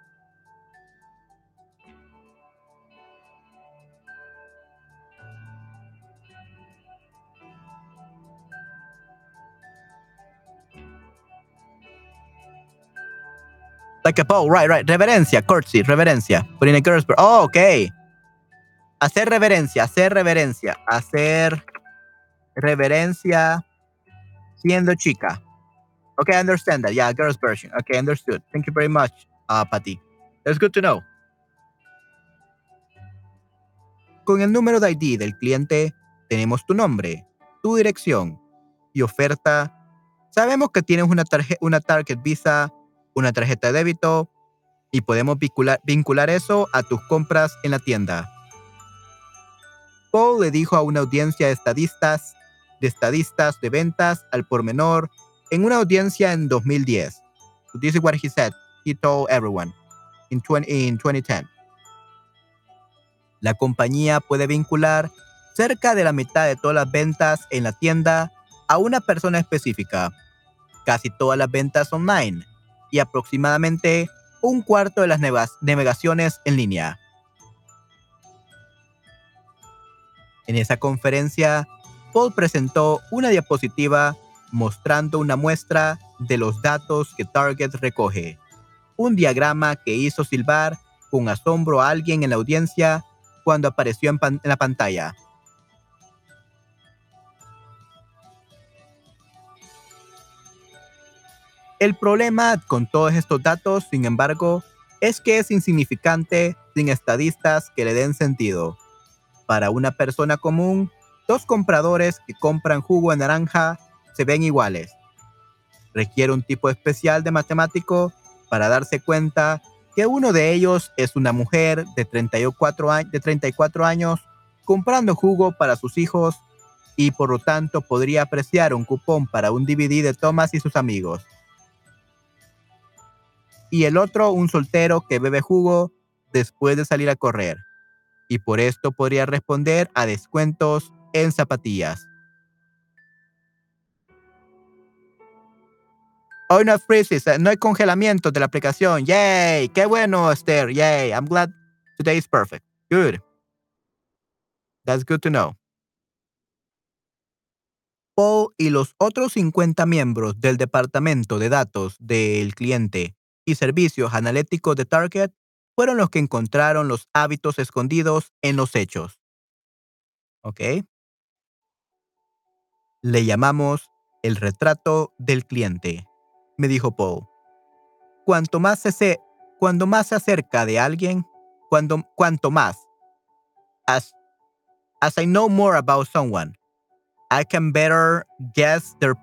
Like a bow, right, right. Reverencia, courtesy, reverencia. Putting a girl's Oh, ok. Hacer reverencia, hacer reverencia, hacer reverencia siendo chica. Okay, I understand that. Yeah, girl's version. Okay, understood. Thank you very much, uh, Patty. That's good to know. Con el número de ID del cliente tenemos tu nombre, tu dirección y oferta. Sabemos que tienes una, una Target Visa una tarjeta de débito y podemos vincular, vincular eso a tus compras en la tienda. Paul le dijo a una audiencia de estadistas, de estadistas de ventas al por menor en una audiencia en 2010. this is what he said. He told everyone in, 20, in 2010. La compañía puede vincular cerca de la mitad de todas las ventas en la tienda a una persona específica. Casi todas las ventas online y aproximadamente un cuarto de las navegaciones en línea. En esa conferencia, Paul presentó una diapositiva mostrando una muestra de los datos que Target recoge, un diagrama que hizo silbar con asombro a alguien en la audiencia cuando apareció en, la pantalla. El problema con todos estos datos, sin embargo, es que es insignificante sin estadistas que le den sentido. Para una persona común, dos compradores que compran jugo de naranja se ven iguales. Requiere un tipo especial de matemático para darse cuenta que uno de ellos es una mujer de 34, de 34 años comprando jugo para sus hijos y por lo tanto podría apreciar un cupón para un DVD de Thomas y sus amigos y el otro un soltero que bebe jugo después de salir a correr. Y por esto podría responder a descuentos en zapatillas. Hoy no hay freezes, no hay congelamiento de la aplicación. Yay, qué bueno, Esther. Yay, I'm glad today is perfect. Good. That's good to know. Paul y los otros 50 miembros del departamento de datos del cliente y servicios analíticos de Target fueron los que encontraron los hábitos escondidos en los hechos. ¿Ok? Le llamamos el retrato del cliente, me dijo Paul. Cuanto más se, cuando más se acerca de alguien, cuando, cuanto más. As, as I know more about someone, I can better guess their,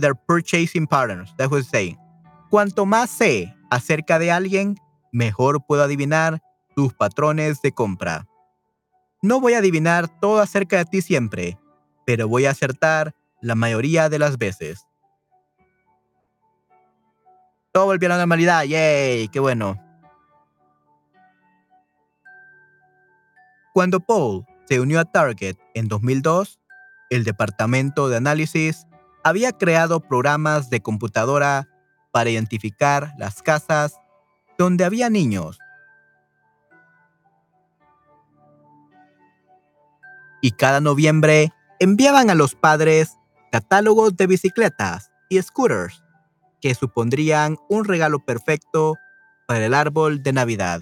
their purchasing patterns. That's what saying. Cuanto más sé acerca de alguien, mejor puedo adivinar tus patrones de compra. No voy a adivinar todo acerca de ti siempre, pero voy a acertar la mayoría de las veces. Todo volvió a la normalidad, ¡yay! ¡Qué bueno! Cuando Paul se unió a Target en 2002, el departamento de análisis había creado programas de computadora para identificar las casas donde había niños. Y cada noviembre enviaban a los padres catálogos de bicicletas y scooters que supondrían un regalo perfecto para el árbol de Navidad,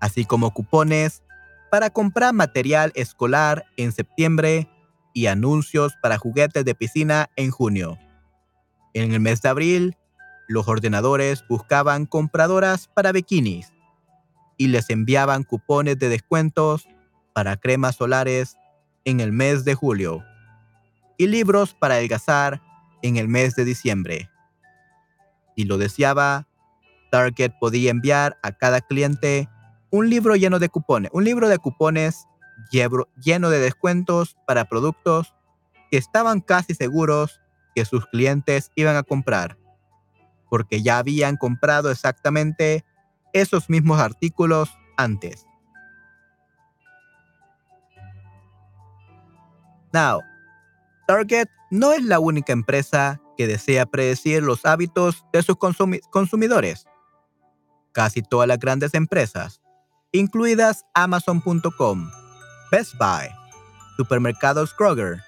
así como cupones para comprar material escolar en septiembre y anuncios para juguetes de piscina en junio. En el mes de abril, los ordenadores buscaban compradoras para bikinis y les enviaban cupones de descuentos para cremas solares en el mes de julio y libros para adelgazar en el mes de diciembre. Si lo deseaba, Target podía enviar a cada cliente un libro lleno de cupones, un libro de cupones lleno de descuentos para productos que estaban casi seguros que sus clientes iban a comprar, porque ya habían comprado exactamente esos mismos artículos antes. Now, Target no es la única empresa que desea predecir los hábitos de sus consumidores. Casi todas las grandes empresas, incluidas Amazon.com, Best Buy, Supermercados Kroger,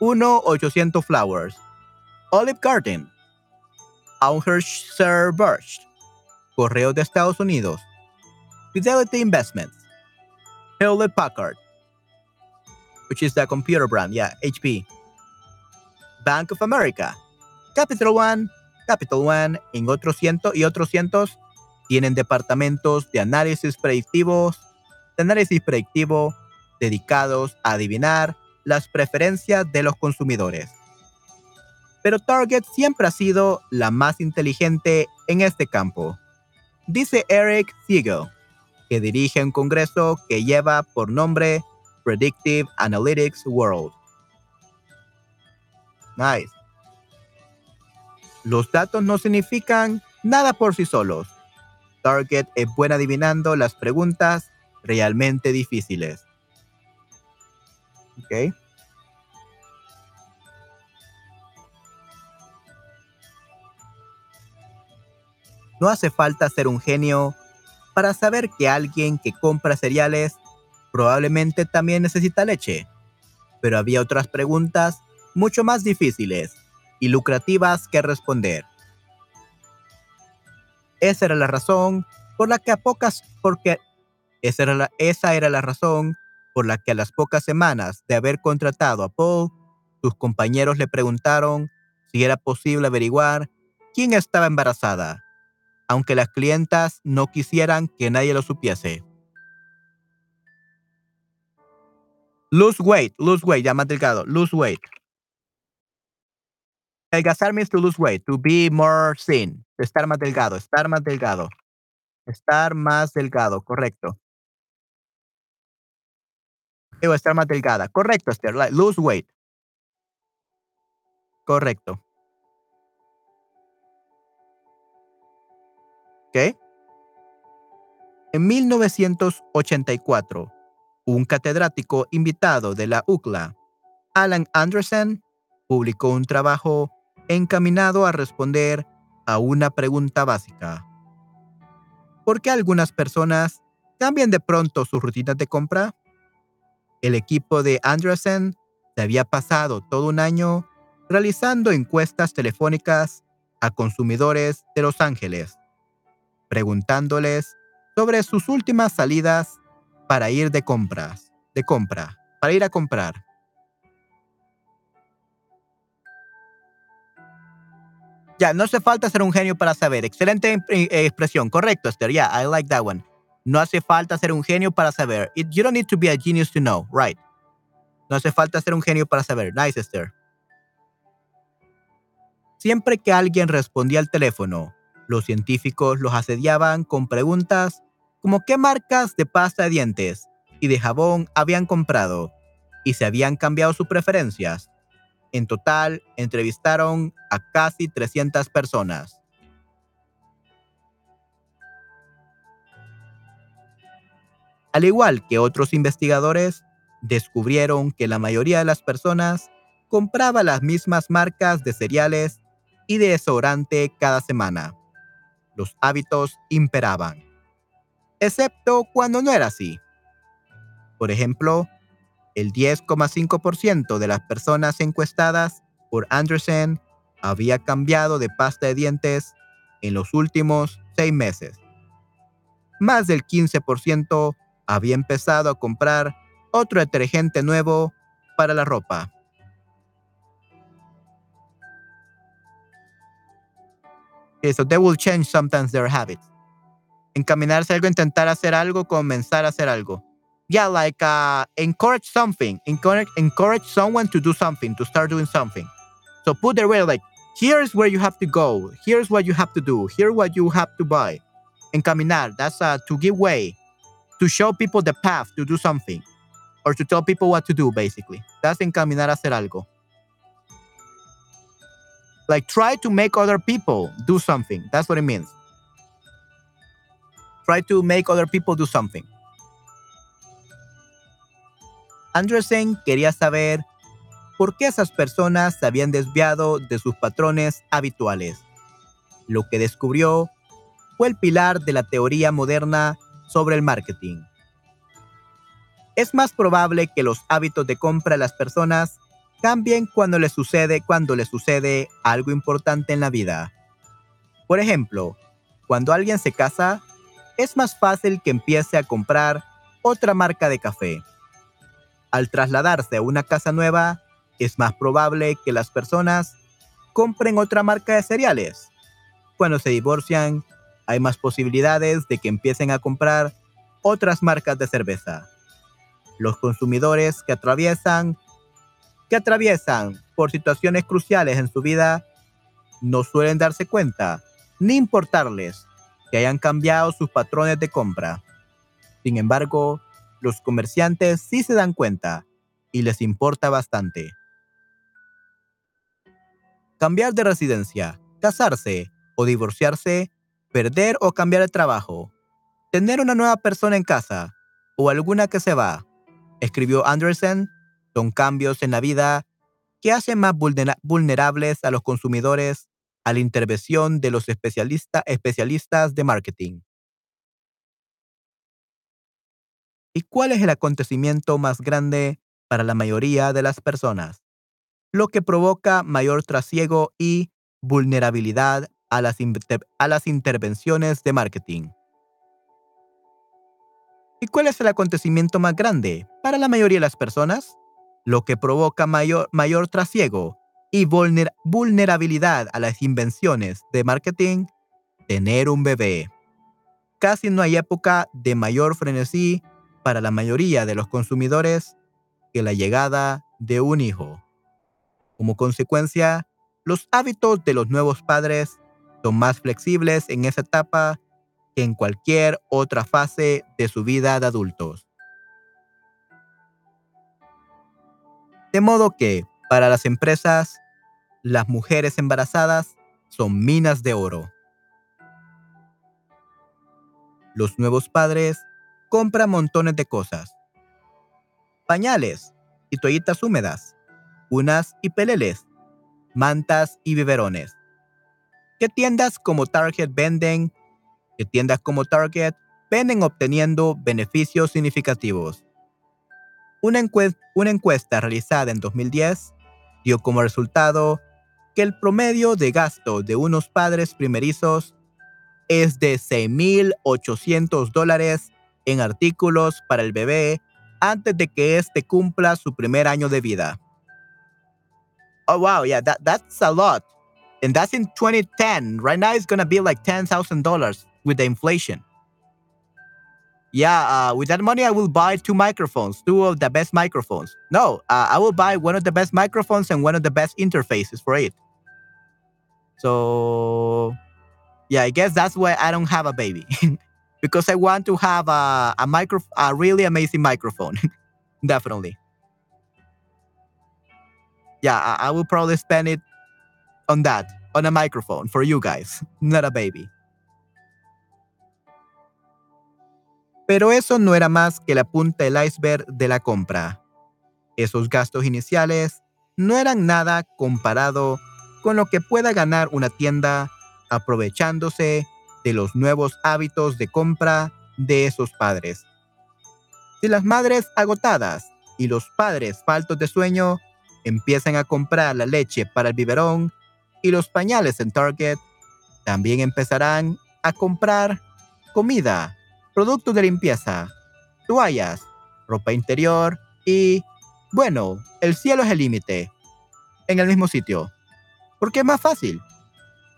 1-800 Flowers, Olive Garden, Anheuser Busch, Correos de Estados Unidos, Fidelity Investments, Hewlett Packard, which is the computer brand, yeah, HP, Bank of America, Capital One, Capital One, en otros cientos y otros cientos tienen departamentos de análisis predictivos, de análisis predictivo dedicados a adivinar las preferencias de los consumidores. Pero Target siempre ha sido la más inteligente en este campo, dice Eric Siegel, que dirige un congreso que lleva por nombre Predictive Analytics World. Nice. Los datos no significan nada por sí solos. Target es buena adivinando las preguntas realmente difíciles. Ok. No hace falta ser un genio para saber que alguien que compra cereales probablemente también necesita leche. Pero había otras preguntas mucho más difíciles y lucrativas que responder. Esa era la razón por la que a pocas porque esa era la, esa era la razón por la que a las pocas semanas de haber contratado a Paul, sus compañeros le preguntaron si era posible averiguar quién estaba embarazada aunque las clientas no quisieran que nadie lo supiese. Lose weight, lose weight, ya más delgado, lose weight. Adelgazar means to lose weight, to be more thin, estar más delgado, estar más delgado. Estar más delgado, correcto. Debo estar más delgada. Correcto, Esther. Lose weight. Correcto. En 1984, un catedrático invitado de la UCLA, Alan Anderson, publicó un trabajo encaminado a responder a una pregunta básica. ¿Por qué algunas personas cambian de pronto sus rutinas de compra? El equipo de Anderson se había pasado todo un año realizando encuestas telefónicas a consumidores de Los Ángeles preguntándoles sobre sus últimas salidas para ir de compras, de compra, para ir a comprar. Ya, no hace falta ser un genio para saber. Excelente eh, expresión. Correcto, Esther. Yeah, I like that one. No hace falta ser un genio para saber. you don't need to be a genius to know. Right. No hace falta ser un genio para saber. Nice, Esther. Siempre que alguien respondía al teléfono los científicos los asediaban con preguntas como qué marcas de pasta de dientes y de jabón habían comprado y se habían cambiado sus preferencias. En total, entrevistaron a casi 300 personas. Al igual que otros investigadores, descubrieron que la mayoría de las personas compraba las mismas marcas de cereales y de desodorante cada semana los hábitos imperaban, excepto cuando no era así. Por ejemplo, el 10,5% de las personas encuestadas por Anderson había cambiado de pasta de dientes en los últimos seis meses. Más del 15% había empezado a comprar otro detergente nuevo para la ropa. So they will change sometimes their habits. Encaminarse a algo, intentar hacer algo, comenzar a hacer algo. Yeah, like uh, encourage something. Encourage, encourage someone to do something, to start doing something. So put the way like, here's where you have to go. Here's what you have to do. Here's what you have to buy. Encaminar, that's uh, to give way. To show people the path to do something. Or to tell people what to do, basically. That's encaminar a hacer algo. Like try to make other people do something. That's what it means. Try to make other people do something. Anderson quería saber por qué esas personas se habían desviado de sus patrones habituales. Lo que descubrió fue el pilar de la teoría moderna sobre el marketing. Es más probable que los hábitos de compra de las personas cambien cuando les sucede cuando les sucede algo importante en la vida. Por ejemplo, cuando alguien se casa, es más fácil que empiece a comprar otra marca de café. Al trasladarse a una casa nueva, es más probable que las personas compren otra marca de cereales. Cuando se divorcian, hay más posibilidades de que empiecen a comprar otras marcas de cerveza. Los consumidores que atraviesan que atraviesan por situaciones cruciales en su vida no suelen darse cuenta ni importarles que hayan cambiado sus patrones de compra. Sin embargo, los comerciantes sí se dan cuenta y les importa bastante. Cambiar de residencia, casarse o divorciarse, perder o cambiar de trabajo, tener una nueva persona en casa o alguna que se va, escribió Anderson, son cambios en la vida que hacen más vulnerables a los consumidores a la intervención de los especialistas de marketing. ¿Y cuál es el acontecimiento más grande para la mayoría de las personas? Lo que provoca mayor trasiego y vulnerabilidad a las, a las intervenciones de marketing. ¿Y cuál es el acontecimiento más grande para la mayoría de las personas? Lo que provoca mayor, mayor trasiego y vulnerabilidad a las invenciones de marketing, tener un bebé. Casi no hay época de mayor frenesí para la mayoría de los consumidores que la llegada de un hijo. Como consecuencia, los hábitos de los nuevos padres son más flexibles en esa etapa que en cualquier otra fase de su vida de adultos. De modo que, para las empresas, las mujeres embarazadas son minas de oro. Los nuevos padres compran montones de cosas. Pañales y toallitas húmedas, unas y peleles, mantas y biberones. ¿Qué tiendas como Target venden? ¿Qué tiendas como Target venden obteniendo beneficios significativos? Una, encuesta realizada en 2010 dio como resultado que el promedio de gasto de unos padres primerizos es de 6.800 dólares en artículos para el bebé antes de que éste cumpla su primer año de vida. Oh, wow, yeah, that, that's a lot. And that's in 2010. Right now, it's going to be like $10,000 with the inflation. Yeah, uh, with that money, I will buy two microphones, two of the best microphones. No, uh, I will buy one of the best microphones and one of the best interfaces for it. So, yeah, I guess that's why I don't have a baby because I want to have a a micro, a really amazing microphone. Definitely. Yeah, I, I will probably spend it on that, on a microphone for you guys, not a baby. Pero eso no era más que la punta del iceberg de la compra. Esos gastos iniciales no eran nada comparado con lo que pueda ganar una tienda aprovechándose de los nuevos hábitos de compra de esos padres. Si las madres agotadas y los padres faltos de sueño empiezan a comprar la leche para el biberón y los pañales en Target, también empezarán a comprar comida productos de limpieza, toallas, ropa interior y, bueno, el cielo es el límite. En el mismo sitio. Porque es más fácil.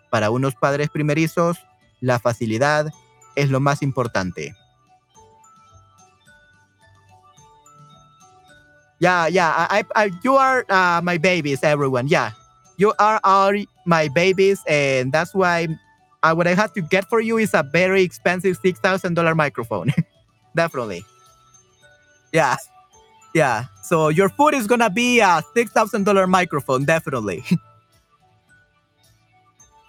Para unos padres primerizos, la facilidad es lo más importante. Yeah, yeah, you are uh, my babies, everyone. Yeah, you are all my babies, and that's why uh, what I have to get for you is a very expensive six thousand dollar microphone. Definitely. Yeah, yeah. So your food is gonna be a six thousand dollar microphone. Definitely.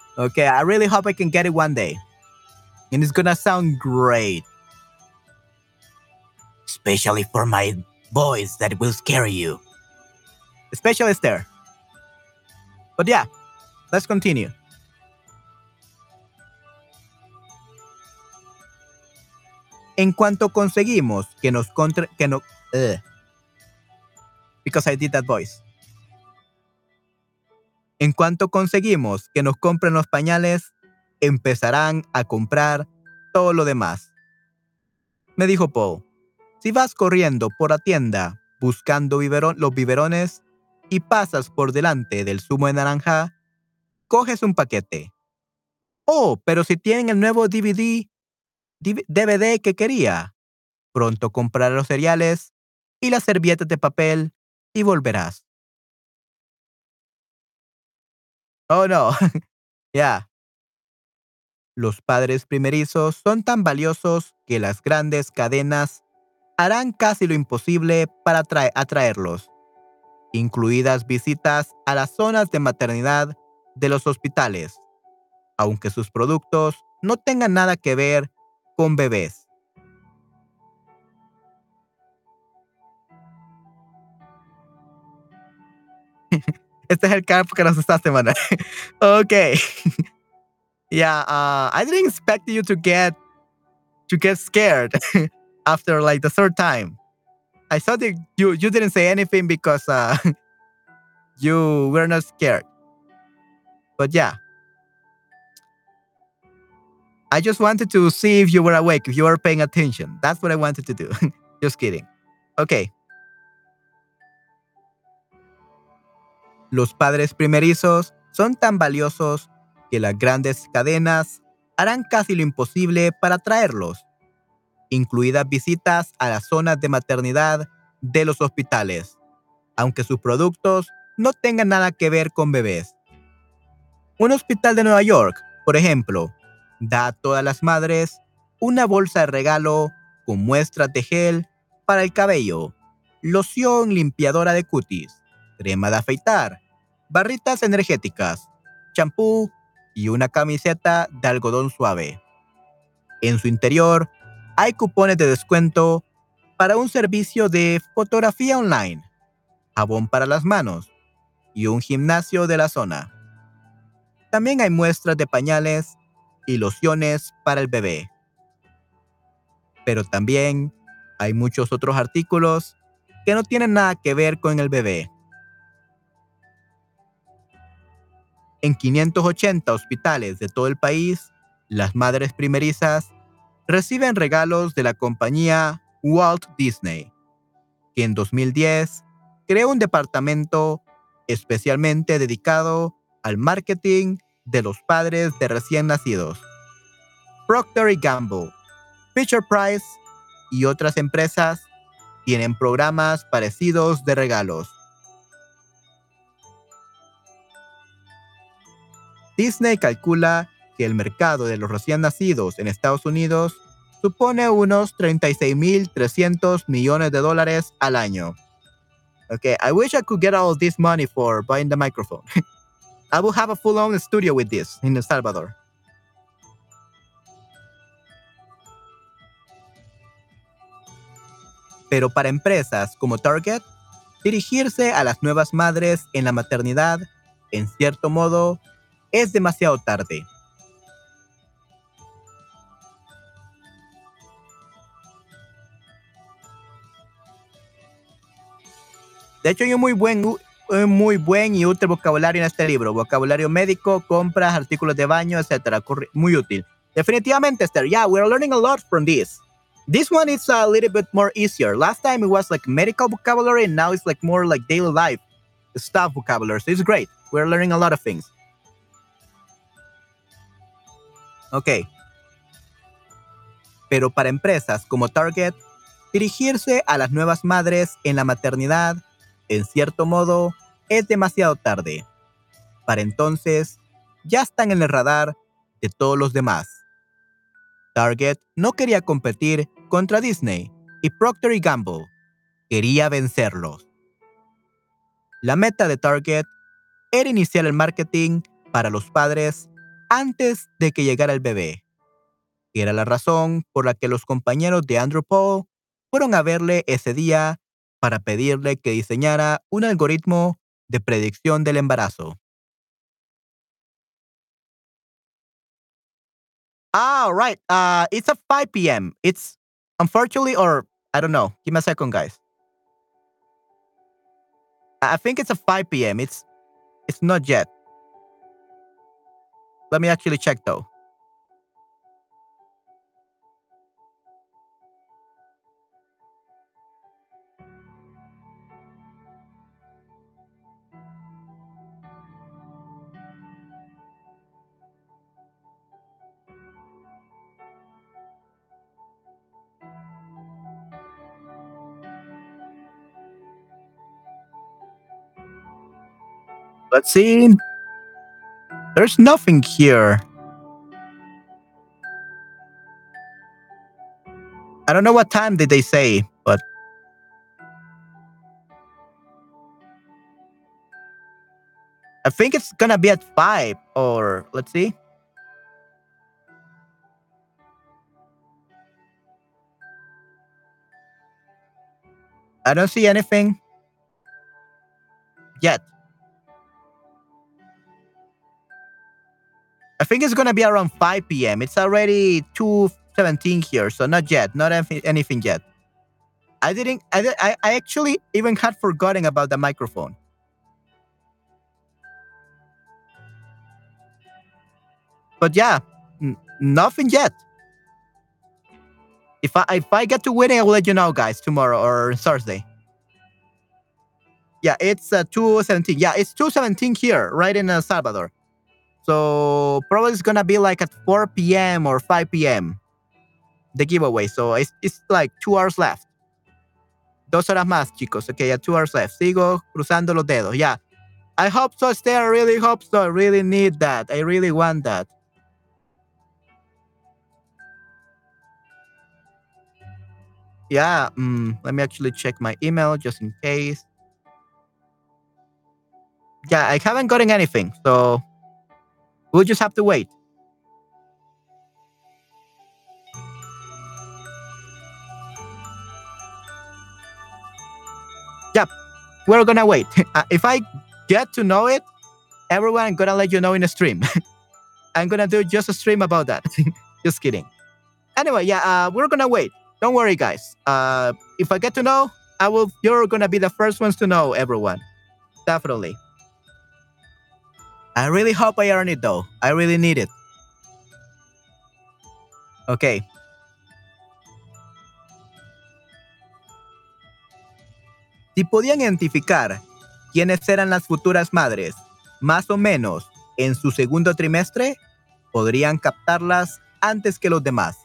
okay, I really hope I can get it one day, and it's gonna sound great. Especially for my voice that will scare you. especially there. But yeah, let's continue. En cuanto conseguimos que nos contra que no ugh, because I did that voice. En cuanto conseguimos que nos compren los pañales, empezarán a comprar todo lo demás. Me dijo Paul, si vas corriendo por la tienda buscando los biberones y pasas por delante del zumo de naranja, coges un paquete. Oh, pero si tienen el nuevo DVD, DVD que quería, pronto comprarás los cereales y las servietas de papel y volverás. Oh no, ya. Los padres primerizos son tan valiosos que las grandes cadenas harán casi lo imposible para atrae- atraerlos, incluidas visitas a las zonas de maternidad de los hospitales, aunque sus productos no tengan nada que ver con bebés. Este es el campo que nos asustaste, Manuel. okay. yeah, uh, I didn't expect you to get to get scared after like the third time. I thought that you you didn't say anything because uh, you were not scared. But yeah. I just wanted to see if you were awake, if you were paying attention. That's what I wanted to do. just kidding. Okay. Los padres primerizos son tan valiosos que las grandes cadenas harán casi lo imposible para traerlos, incluidas visitas a las zonas de maternidad de los hospitales, aunque sus productos no tengan nada que ver con bebés. Un hospital de Nueva York, por ejemplo, da a todas las madres una bolsa de regalo con muestras de gel para el cabello, loción limpiadora de cutis, crema de afeitar, barritas energéticas, champú y una camiseta de algodón suave. En su interior hay cupones de descuento para un servicio de fotografía online, jabón para las manos y un gimnasio de la zona. También hay muestras de pañales y lociones para el bebé. Pero también hay muchos otros artículos que no tienen nada que ver con el bebé. En 580 hospitales de todo el país, las madres primerizas reciben regalos de la compañía Walt Disney, que en 2010 creó un departamento especialmente dedicado al marketing de los padres de recién nacidos. Procter Gamble, Fisher Price y otras empresas tienen programas parecidos de regalos. Disney calcula que el mercado de los recién nacidos en Estados Unidos supone unos 36.300 millones de dólares al año. Okay, I wish I could get all this money for buying the microphone. I will have a full-on studio with this in El Salvador. Pero para empresas como Target, dirigirse a las nuevas madres en la maternidad, en cierto modo, es demasiado tarde. De hecho, hay un muy buen, un muy buen y útil vocabulario en este libro. Vocabulario médico, compras, artículos de baño. Corre- Muy útil. Definitivamente, Esther. Yeah, we're learning a lot from this. This one is a little bit more easier. Last time it was like medical vocabulary, and now it's like more like daily life stuff vocabulary. So it's great. We're learning a lot of things. Ok. Pero para empresas como Target, dirigirse a las nuevas madres en la maternidad, en cierto modo, es demasiado tarde. Para entonces, ya están en el radar de todos los demás. Target no quería competir contra Disney y Procter Gamble. Quería vencerlos. La meta de Target era iniciar el marketing para los padres antes de que llegara el bebé. Era la razón por la que los compañeros de Andrew Paul fueron a verle ese día para pedirle que diseñara un algoritmo de predicción del embarazo. Ah, right. Uh, it's at 5 p.m. It's unfortunately, or I don't know. Give me a second, guys. I think it's at 5 p.m. It's it's not yet. Let me actually check though. Let's see. There's nothing here. I don't know what time did they say, but I think it's gonna be at five or let's see. I don't see anything yet. I think it's gonna be around 5 p.m. It's already 2:17 here, so not yet, not anything yet. I didn't. I, I actually even had forgotten about the microphone. But yeah, nothing yet. If I if I get to winning, I will let you know, guys, tomorrow or Thursday. Yeah, it's uh, 217. Yeah, it's 217 here, right in El Salvador. So probably it's gonna be like at 4 p.m. or 5 p.m. the giveaway. So it's, it's like two hours left. Dos horas más, chicos. Okay, yeah, two hours left. Sigo cruzando los dedos. Yeah. I hope so, Stay. I really hope so. I really need that. I really want that. Yeah, mm, let me actually check my email just in case. Yeah, I haven't gotten anything. So We'll just have to wait. Yep, we're gonna wait. Uh, if I get to know it, everyone, I'm gonna let you know in a stream. I'm gonna do just a stream about that. just kidding. Anyway, yeah, uh, we're gonna wait. Don't worry, guys. Uh, if I get to know, I will. You're gonna be the first ones to know, everyone. Definitely. I really hope I earn it though. I really need it. Ok. Si podían identificar quiénes eran las futuras madres, más o menos en su segundo trimestre, podrían captarlas antes que los demás.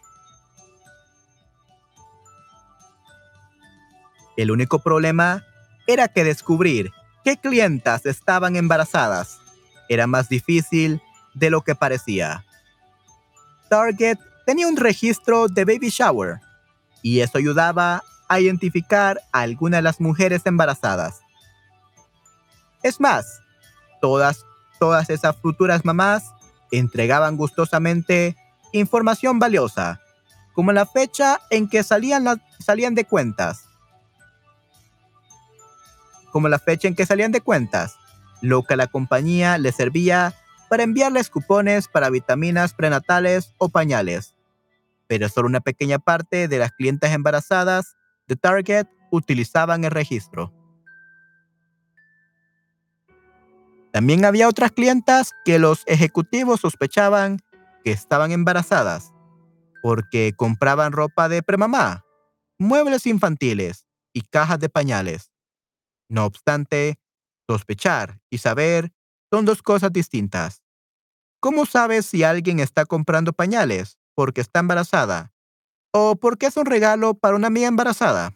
El único problema era que descubrir qué clientas estaban embarazadas era más difícil de lo que parecía. Target tenía un registro de baby shower y eso ayudaba a identificar a algunas de las mujeres embarazadas. Es más, todas, todas esas futuras mamás entregaban gustosamente información valiosa, como la fecha en que salían, salían de cuentas. Como la fecha en que salían de cuentas, lo que la compañía le servía para enviarles cupones para vitaminas prenatales o pañales. Pero solo una pequeña parte de las clientes embarazadas de Target utilizaban el registro. También había otras clientas que los ejecutivos sospechaban que estaban embarazadas porque compraban ropa de premamá, muebles infantiles y cajas de pañales. No obstante, Sospechar y saber son dos cosas distintas. ¿Cómo sabes si alguien está comprando pañales porque está embarazada o porque es un regalo para una amiga embarazada?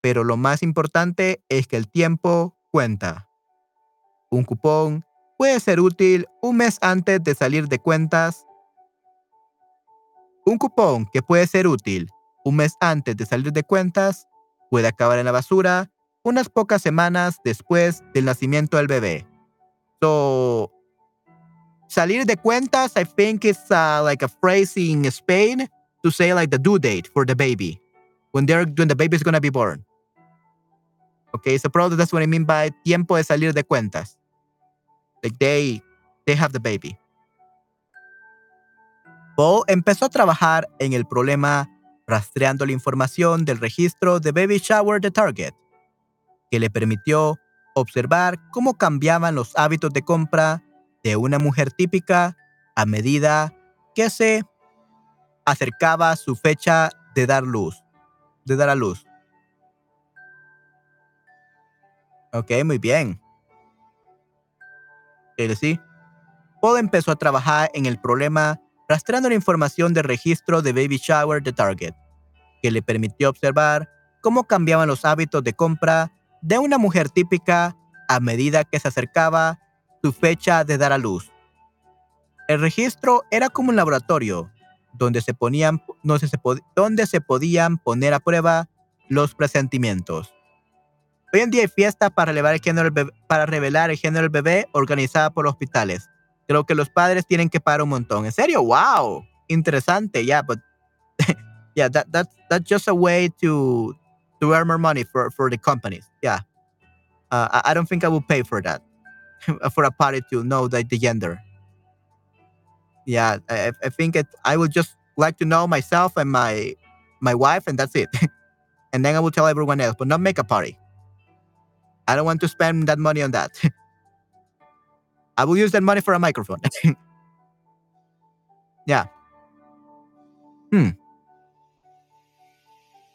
Pero lo más importante es que el tiempo cuenta. Un cupón puede ser útil un mes antes de salir de cuentas. Un cupón que puede ser útil un mes antes de salir de cuentas puede acabar en la basura unas pocas semanas después del nacimiento del bebé. So, salir de cuentas, I think it's uh, like a phrase in Spain to say like the due date for the baby when they're when the baby is gonna be born. Okay, so probably that's what I mean by tiempo de salir de cuentas. Like they, they have the baby. Bo empezó a trabajar en el problema rastreando la información del registro de Baby Shower de Target, que le permitió observar cómo cambiaban los hábitos de compra de una mujer típica a medida que se acercaba su fecha de dar luz, de dar a luz. Ok, muy bien. sí? Paul empezó a trabajar en el problema rastreando la información del registro de Baby Shower de Target, que le permitió observar cómo cambiaban los hábitos de compra de una mujer típica a medida que se acercaba su fecha de dar a luz. El registro era como un laboratorio donde se, ponían, donde se, donde se podían poner a prueba los presentimientos. Hoy en día hay género para revelar el género del bebé organizada por hospitales. Creo que los padres tienen que pagar un montón. ¿En serio? ¡Wow! Interesante. Yeah, but yeah, that, that, that's just a way to, to earn more money for, for the companies. Yeah. Uh, I, don't think I will pay for that, for a party to know the, the gender. Yeah, I, I think it, I would just like to know myself and my my wife, and that's it. and then I will tell everyone else, but not make a party. I don't want to spend that money on that. I will use that money for a microphone. yeah. Hmm.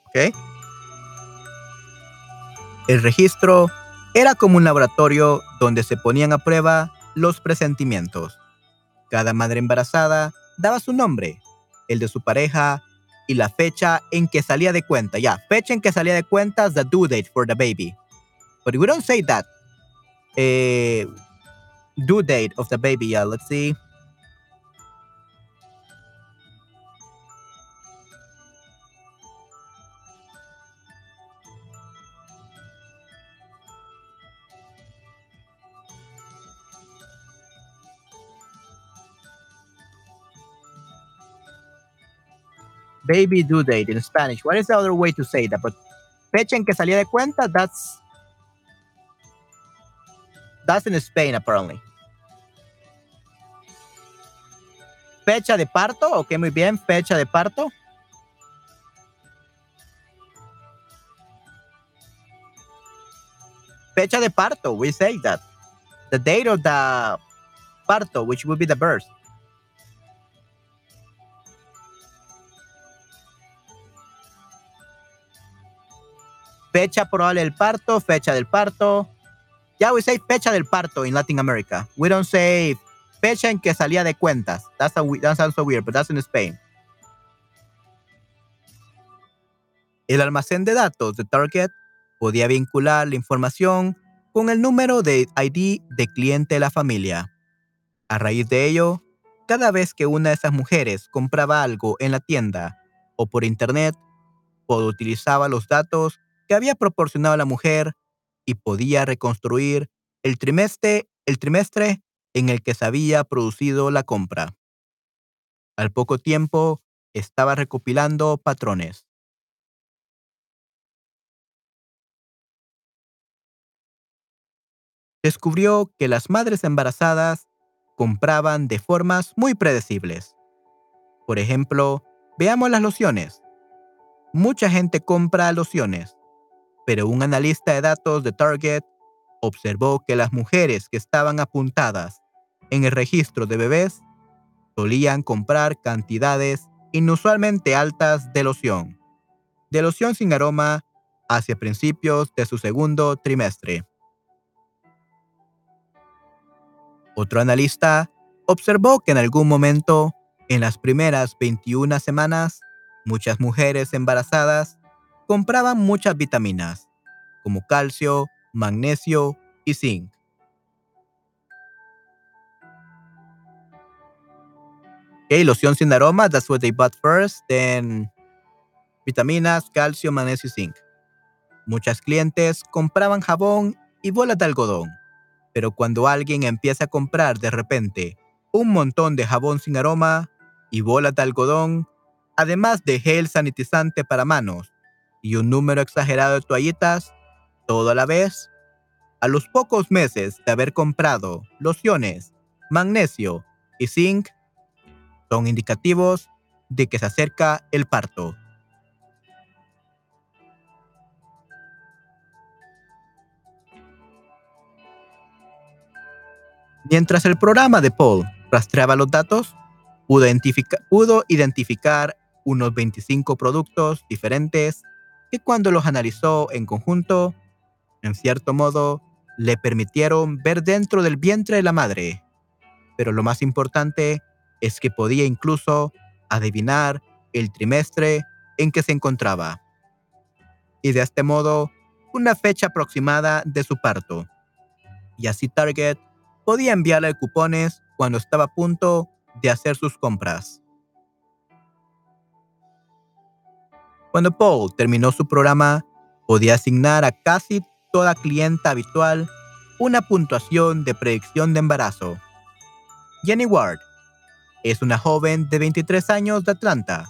Okay. El registro era como un laboratorio donde se ponían a prueba los presentimientos. Cada madre embarazada daba su nombre, el de su pareja y la fecha en que salía de cuenta. Ya, yeah, fecha en que salía de cuenta the due date for the baby. But we don't say that. Eh, due date of the baby. Yeah, let's see. Baby due date in Spanish. What is the other way to say that? But fecha en que salía de cuenta, that's that's in Spain apparently. Fecha de parto, ok, muy bien, fecha de parto. Fecha de parto, we say that. The date of the parto, which would be the birth. Fecha probable del parto, fecha del parto. Yeah, we say fecha del parto in Latin America. We don't say fecha en que salía de cuentas. That's a, that sounds so weird, but that's in Spain. El almacén de datos de Target podía vincular la información con el número de ID de cliente de la familia. A raíz de ello, cada vez que una de esas mujeres compraba algo en la tienda o por internet, o utilizaba los datos que había proporcionado la mujer y podía reconstruir el trimestre, el trimestre en el que se había producido la compra. Al poco tiempo, estaba recopilando patrones. Descubrió que las madres embarazadas compraban de formas muy predecibles. Por ejemplo, veamos las lociones. Mucha gente compra lociones, pero un analista de datos de Target observó que las mujeres que estaban apuntadas en el registro de bebés solían comprar cantidades inusualmente altas de loción, de loción sin aroma hacia principios de su segundo trimestre. Otro analista observó que en algún momento, en las primeras 21 semanas, muchas mujeres embarazadas compraban muchas vitaminas, como calcio, magnesio y zinc. Okay, loción sin aroma, that's what they bought first. Then vitaminas, calcio, magnesio y zinc. Muchas clientes compraban jabón y bolas de algodón, pero cuando alguien empieza a comprar de repente un montón de jabón sin aroma y bolas de algodón, además de gel sanitizante para manos y un número exagerado de toallitas, todo a la vez. A los pocos meses de haber comprado lociones, magnesio y zinc, son indicativos de que se acerca el parto. Mientras el programa de Paul rastreaba los datos, pudo, pudo identificar unos 25 productos diferentes que cuando los analizó en conjunto, en cierto modo, le permitieron ver dentro del vientre de la madre. Pero lo más importante es que podía incluso adivinar el trimestre en que se encontraba. Y de este modo, una fecha aproximada de su parto. Y así Target podía enviarle cupones cuando estaba a punto de hacer sus compras. Cuando Paul terminó su programa, podía asignar a casi toda clienta habitual una puntuación de predicción de embarazo. Jenny Ward es una joven de 23 años de Atlanta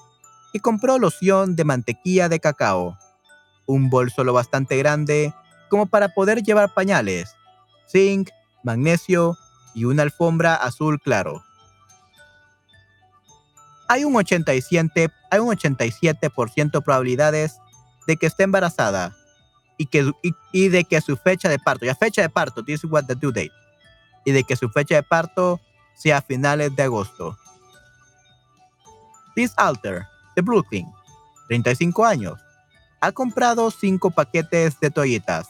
que compró loción de mantequilla de cacao, un bolso lo bastante grande como para poder llevar pañales, zinc, magnesio y una alfombra azul claro hay un 87%, hay un 87 probabilidades de que esté embarazada y, que, y, de que su fecha de parto, ya fecha de parto, this is what the due date, y de que su fecha de parto sea a finales de agosto. This Alter, de Brooklyn, 35 años, ha comprado 5 paquetes de toallitas,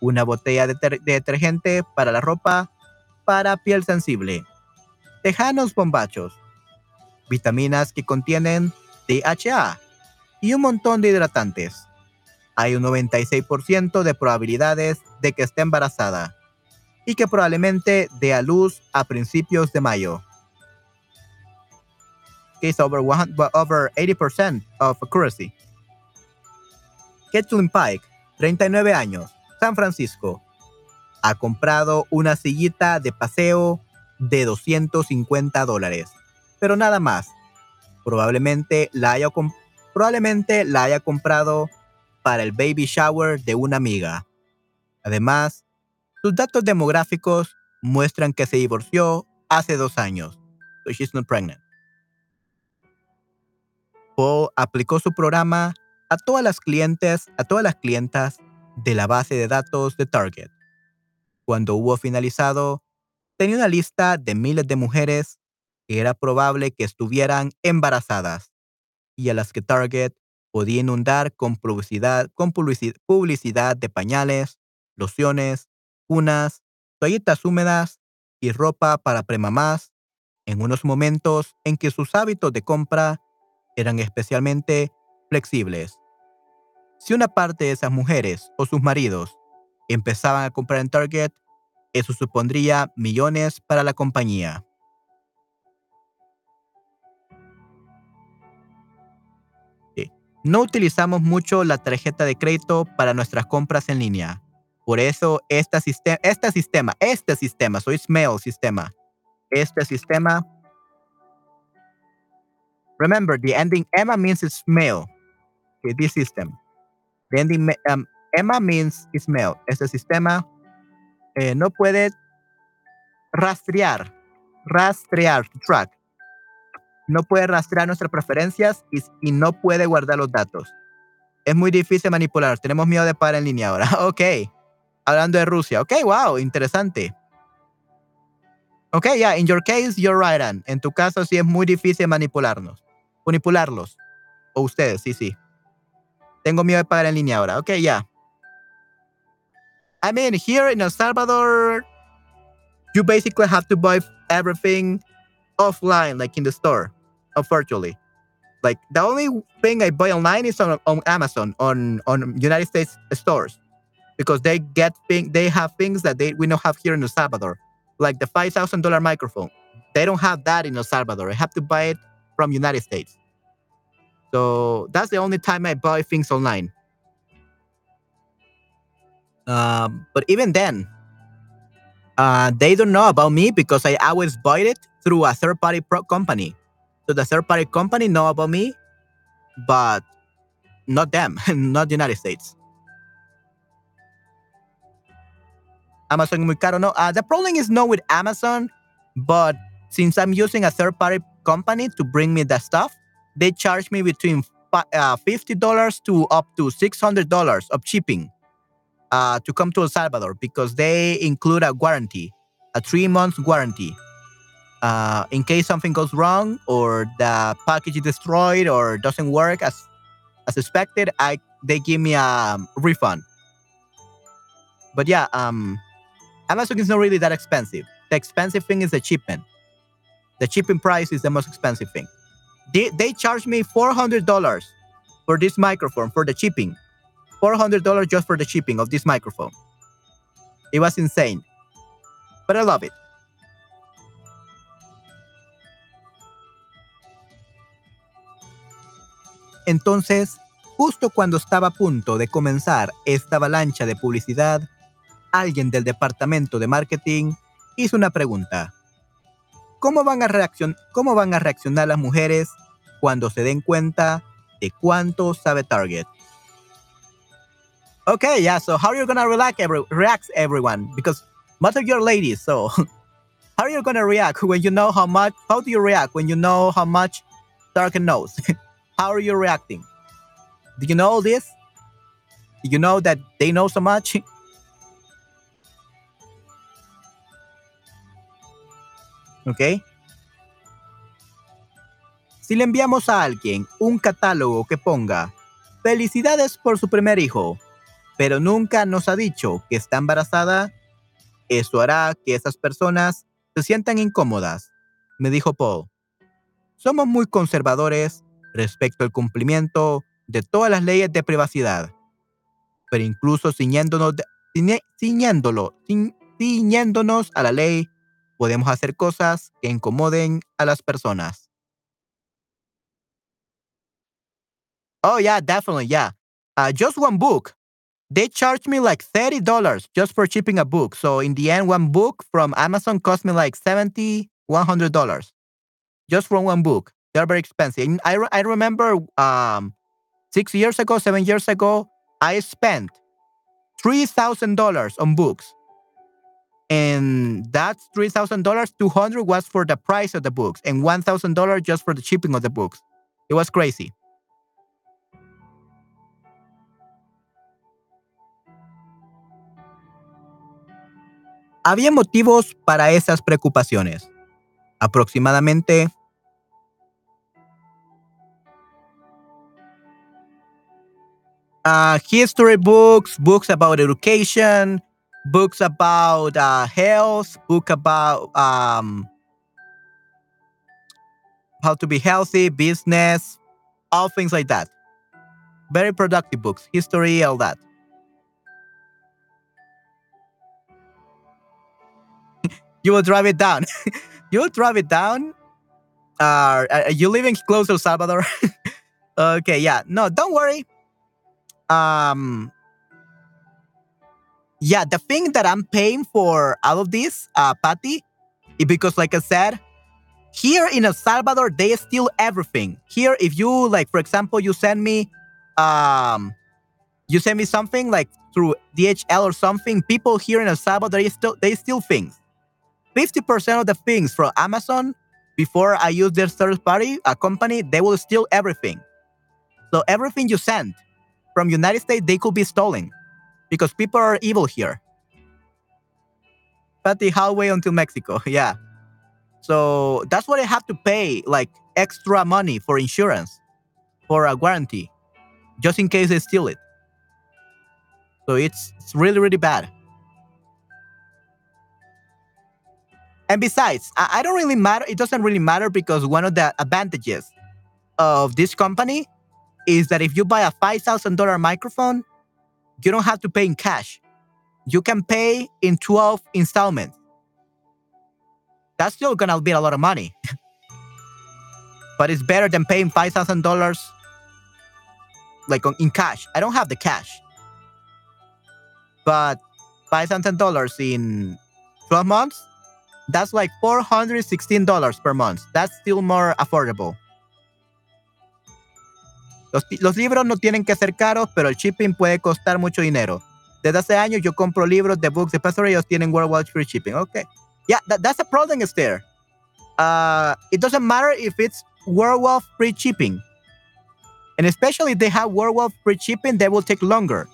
una botella de, de detergente para la ropa para piel sensible, tejanos bombachos, vitaminas que contienen DHA y un montón de hidratantes. Hay un 96% de probabilidades de que esté embarazada y que probablemente dé a luz a principios de mayo. Case over, over 80% of accuracy. Ketchum Pike, 39 años, San Francisco. Ha comprado una sillita de paseo de 250 dólares pero nada más. Probablemente la haya, probablemente la haya comprado para el baby shower de una amiga. Además, sus datos demográficos muestran que se divorció hace dos años. So she's not pregnant. Paul aplicó su programa a todas las clientes, a todas las clientas de la base de datos de Target. Cuando hubo finalizado, tenía una lista de miles de mujeres era probable que estuvieran embarazadas y a las que Target podía inundar con publicidad, con publicidad de pañales, lociones, cunas, toallitas húmedas y ropa para premamás en unos momentos en que sus hábitos de compra eran especialmente flexibles. Si una parte de esas mujeres o sus maridos empezaban a comprar en Target, eso supondría millones para la compañía. No utilizamos mucho la tarjeta de crédito para nuestras compras en línea. Por eso este, sistema, este sistema, este sistema, soy mail sistema, este sistema. Remember, the ending Emma means male. Okay, this system. The ending um, Emma means male. Este sistema eh, no puede rastrear, rastrear, track no puede rastrear nuestras preferencias y, no puede guardar los datos. Es muy difícil manipular. Tenemos miedo de pagar en línea ahora. ok. Hablando de Rusia. Ok, wow, interesante. Ok, yeah, in your case, you're right, Ann. En tu caso, sí es muy difícil manipularnos. Manipularlos. O ustedes, sí, sí. Tengo miedo de pagar en línea ahora. Ok, yeah. I mean, here in El Salvador, you basically have to buy everything offline, like in the store virtually. Like the only thing I buy online is on, on Amazon on on United States stores because they get thing they have things that they we don't have here in El Salvador, like the five thousand dollar microphone. They don't have that in El Salvador. I have to buy it from United States. So that's the only time I buy things online. Um, but even then, uh, they don't know about me because I always buy it through a third party pro company. So the third party company know about me, but not them, not the United States. Amazon muy caro. No, uh, the problem is not with Amazon, but since I'm using a third party company to bring me the stuff, they charge me between uh, $50 to up to $600 of shipping uh, to come to El Salvador because they include a warranty, a three months warranty. Uh, in case something goes wrong or the package is destroyed or doesn't work as as expected, I they give me a refund. But yeah, um, Amazon is not really that expensive. The expensive thing is the shipping. The shipping price is the most expensive thing. They, they charged me $400 for this microphone for the shipping. $400 just for the shipping of this microphone. It was insane. But I love it. Entonces, justo cuando estaba a punto de comenzar esta avalancha de publicidad, alguien del departamento de marketing hizo una pregunta. ¿Cómo van a, reaccionar las mujeres cuando se den cuenta de cuánto sabe Target? Okay, yeah, so how are you gonna react, every, react everyone? Because most of your ladies, so how are you gonna react when you know how much, how do you react when you know how much Target knows? how are you reacting? Do you know this? Do you know that they know so much? ¿Ok? Si le enviamos a alguien un catálogo que ponga felicidades por su primer hijo, pero nunca nos ha dicho que está embarazada, eso hará que esas personas se sientan incómodas, me dijo Paul. Somos muy conservadores respecto al cumplimiento de todas las leyes de privacidad, pero incluso ciñéndonos, ciñéndonos a la ley podemos hacer cosas que incomoden a las personas. Oh, yeah, definitely. Yeah. Uh, just one book. They charged me like $30 just for shipping a book. So in the end, one book from Amazon cost me like $70, $100 just for one book. They're very expensive. And I, I remember um, six years ago, seven years ago, I spent $3,000 on books and dollars. Two hundred was for the price of the books, and one thousand dollars just for the shipping of the books. It was crazy. Había motivos para esas preocupaciones. Aproximadamente uh, history books, books about education, books about uh, health, book about um, how to be healthy, business, all things like that. Very productive books, history, all that. you will drive it down. you will drive it down. Uh, are you living close to Salvador? okay, yeah. No, don't worry. Um, yeah, the thing that I'm paying for all of this, uh, Patty, is because, like I said, here in El Salvador, they steal everything. Here, if you like, for example, you send me, um, you send me something like through DHL or something. People here in El Salvador, they still they steal things. Fifty percent of the things from Amazon before I use their third party a company, they will steal everything. So everything you send from United States, they could be stolen because people are evil here. But the highway until Mexico, yeah. So that's what I have to pay, like extra money for insurance, for a warranty, just in case they steal it. So it's, it's really, really bad. And besides, I, I don't really matter. It doesn't really matter because one of the advantages of this company is that if you buy a $5,000 microphone, you don't have to pay in cash. You can pay in 12 installments. That's still gonna be a lot of money. but it's better than paying $5,000 like in cash. I don't have the cash. But $5,000 in 12 months, that's like $416 per month. That's still more affordable. Los, libros no tienen que ser caros, pero el shipping puede costar mucho dinero. Desde hace años yo compro libros de books de Pastor ellos tienen worldwide free shipping. Okay. Yeah, that, that's a problem is there. Uh, it doesn't matter if it's worldwide free shipping. And especially if they have worldwide free shipping, they will take longer.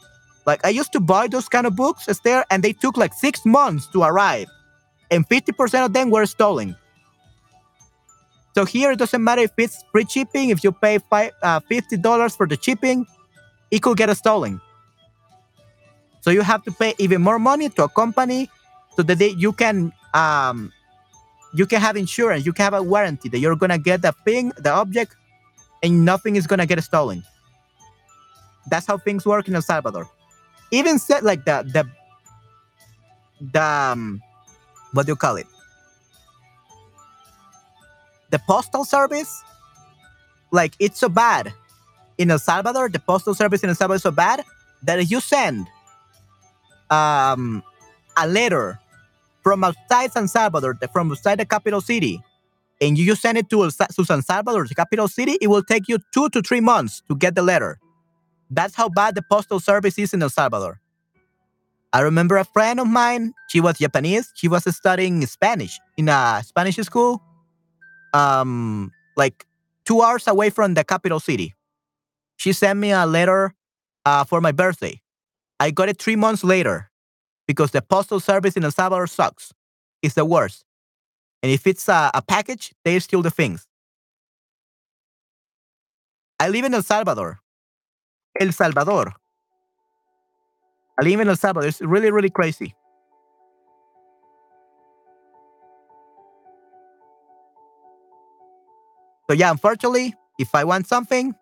Like I used to buy those kind of books, Esther, and they took like six months to arrive. And 50% of them were stolen. So here it doesn't matter if it's free shipping, if you pay five, uh, $50 for the shipping, it could get stolen. So you have to pay even more money to a company so that they, you can um, you can have insurance, you can have a warranty that you're gonna get the thing, the object, and nothing is gonna get stolen. That's how things work in El Salvador. Even said like the the the um, what do you call it? The postal service, like it's so bad in El Salvador. The postal service in El Salvador is so bad that if you send um, a letter from outside San Salvador, from outside the capital city, and you send it to, to San Salvador, the capital city, it will take you two to three months to get the letter. That's how bad the postal service is in El Salvador. I remember a friend of mine, she was Japanese, she was studying Spanish in a Spanish school, um, like two hours away from the capital city. She sent me a letter uh, for my birthday. I got it three months later because the postal service in El Salvador sucks. It's the worst. And if it's a, a package, they steal the things. I live in El Salvador. El Salvador. I live in El Salvador. It's really, really crazy. So yeah, unfortunately, if I want something,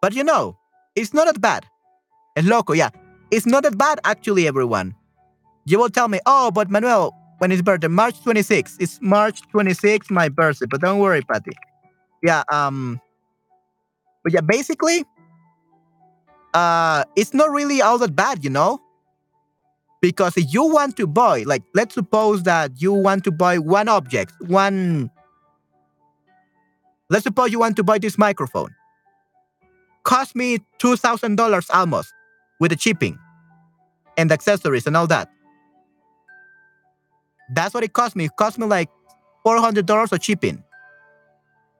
but you know, it's not that bad. Es loco, yeah. It's not that bad, actually, everyone. You will tell me, oh, but Manuel, when is birthday? March 26. It's March 26, my birthday. But don't worry, Patty. Yeah, um, but yeah, basically, uh, it's not really all that bad, you know? Because if you want to buy, like, let's suppose that you want to buy one object, one Let's suppose you want to buy this microphone. Cost me $2,000 almost with the shipping and accessories and all that. That's what it cost me. It cost me like $400 of shipping.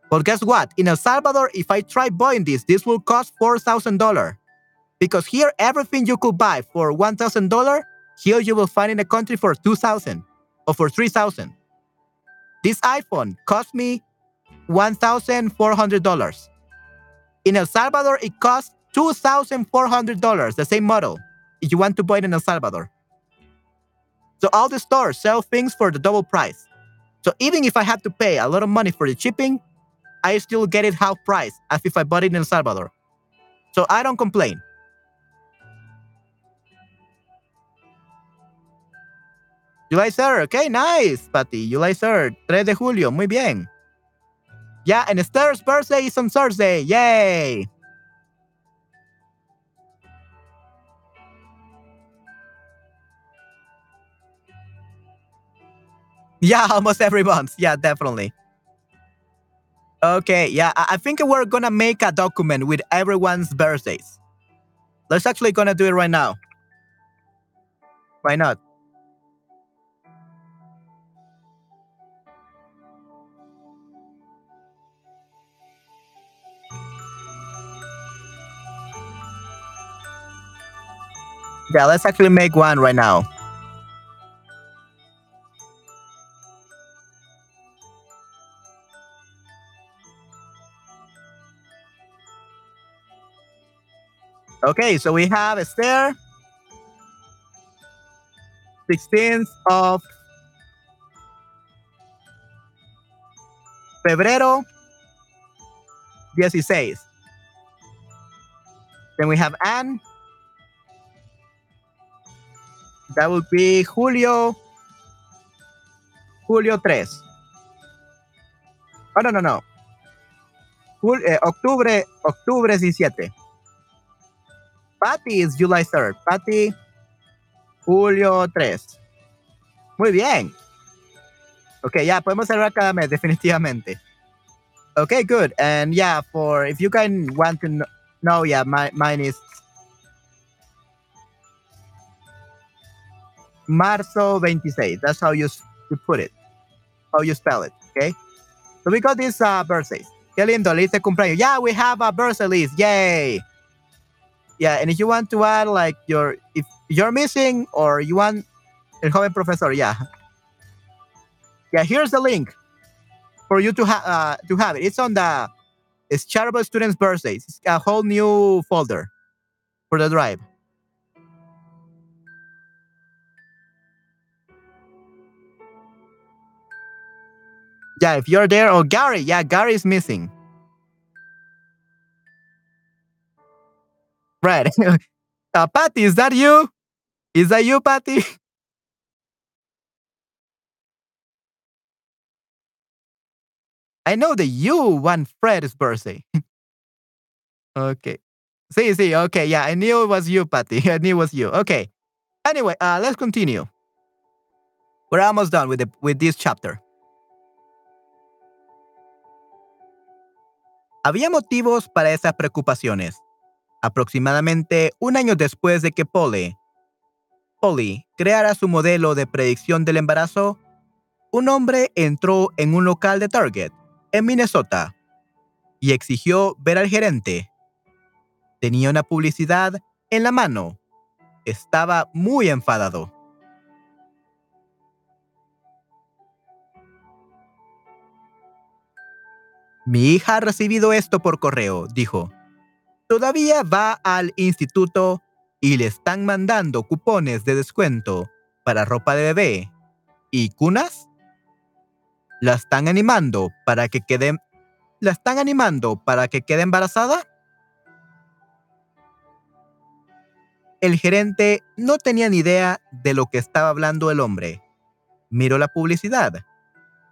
But guess what? In El Salvador, if I try buying this, this will cost $4,000. Because here, everything you could buy for $1,000, here you will find in the country for 2000 or for 3000 This iPhone cost me $1,400. In El Salvador, it costs $2,400, the same model, if you want to buy it in El Salvador. So all the stores sell things for the double price. So even if I have to pay a lot of money for the shipping, I still get it half price as if I bought it in El Salvador. So I don't complain. July 3rd, okay, nice, Patty. July 3rd, 3 de julio, muy bien. Yeah, and Esther's birthday is on Thursday. Yay! Yeah, almost every month. Yeah, definitely. Okay, yeah, I think we're gonna make a document with everyone's birthdays. Let's actually gonna do it right now. Why not? Yeah, let's actually make one right now. Okay, so we have Esther, 16th of febrero, 16. Then we have Anne, That would be Julio. Julio 3. Oh, no, no, no. Jul eh, octubre, octubre 17. Patty is July 3rd. Patty, Julio 3. Muy bien. Ok, ya, podemos cerrar cada mes, definitivamente. Okay, good. And yeah, for if you can want to know, yeah, my, mine is marzo 26. That's how you, you put it. How you spell it, okay? So we got these uh, birthdays. Qué lindo, lista de cumpleaños. Yeah, we have a birthday list. Yay! Yeah, and if you want to add like your, if you're missing or you want el joven profesor, yeah. Yeah, here's the link for you to, ha uh, to have it. It's on the it's charitable students' birthdays. It's a whole new folder for the drive. Yeah, if you're there, oh Gary, yeah, Gary is missing. Right. uh, Patty, is that you? Is that you, Patty? I know that you want Fred's birthday. okay. See, see, okay, yeah, I knew it was you, Patty. I knew it was you. Okay. Anyway, uh, let's continue. We're almost done with the, with this chapter. Había motivos para esas preocupaciones. Aproximadamente un año después de que Polly, Polly creara su modelo de predicción del embarazo, un hombre entró en un local de Target en Minnesota y exigió ver al gerente. Tenía una publicidad en la mano. Estaba muy enfadado. Mi hija ha recibido esto por correo, dijo. Todavía va al instituto y le están mandando cupones de descuento para ropa de bebé y cunas la están animando para que quede la están animando para que quede embarazada? El gerente no tenía ni idea de lo que estaba hablando el hombre. Miró la publicidad.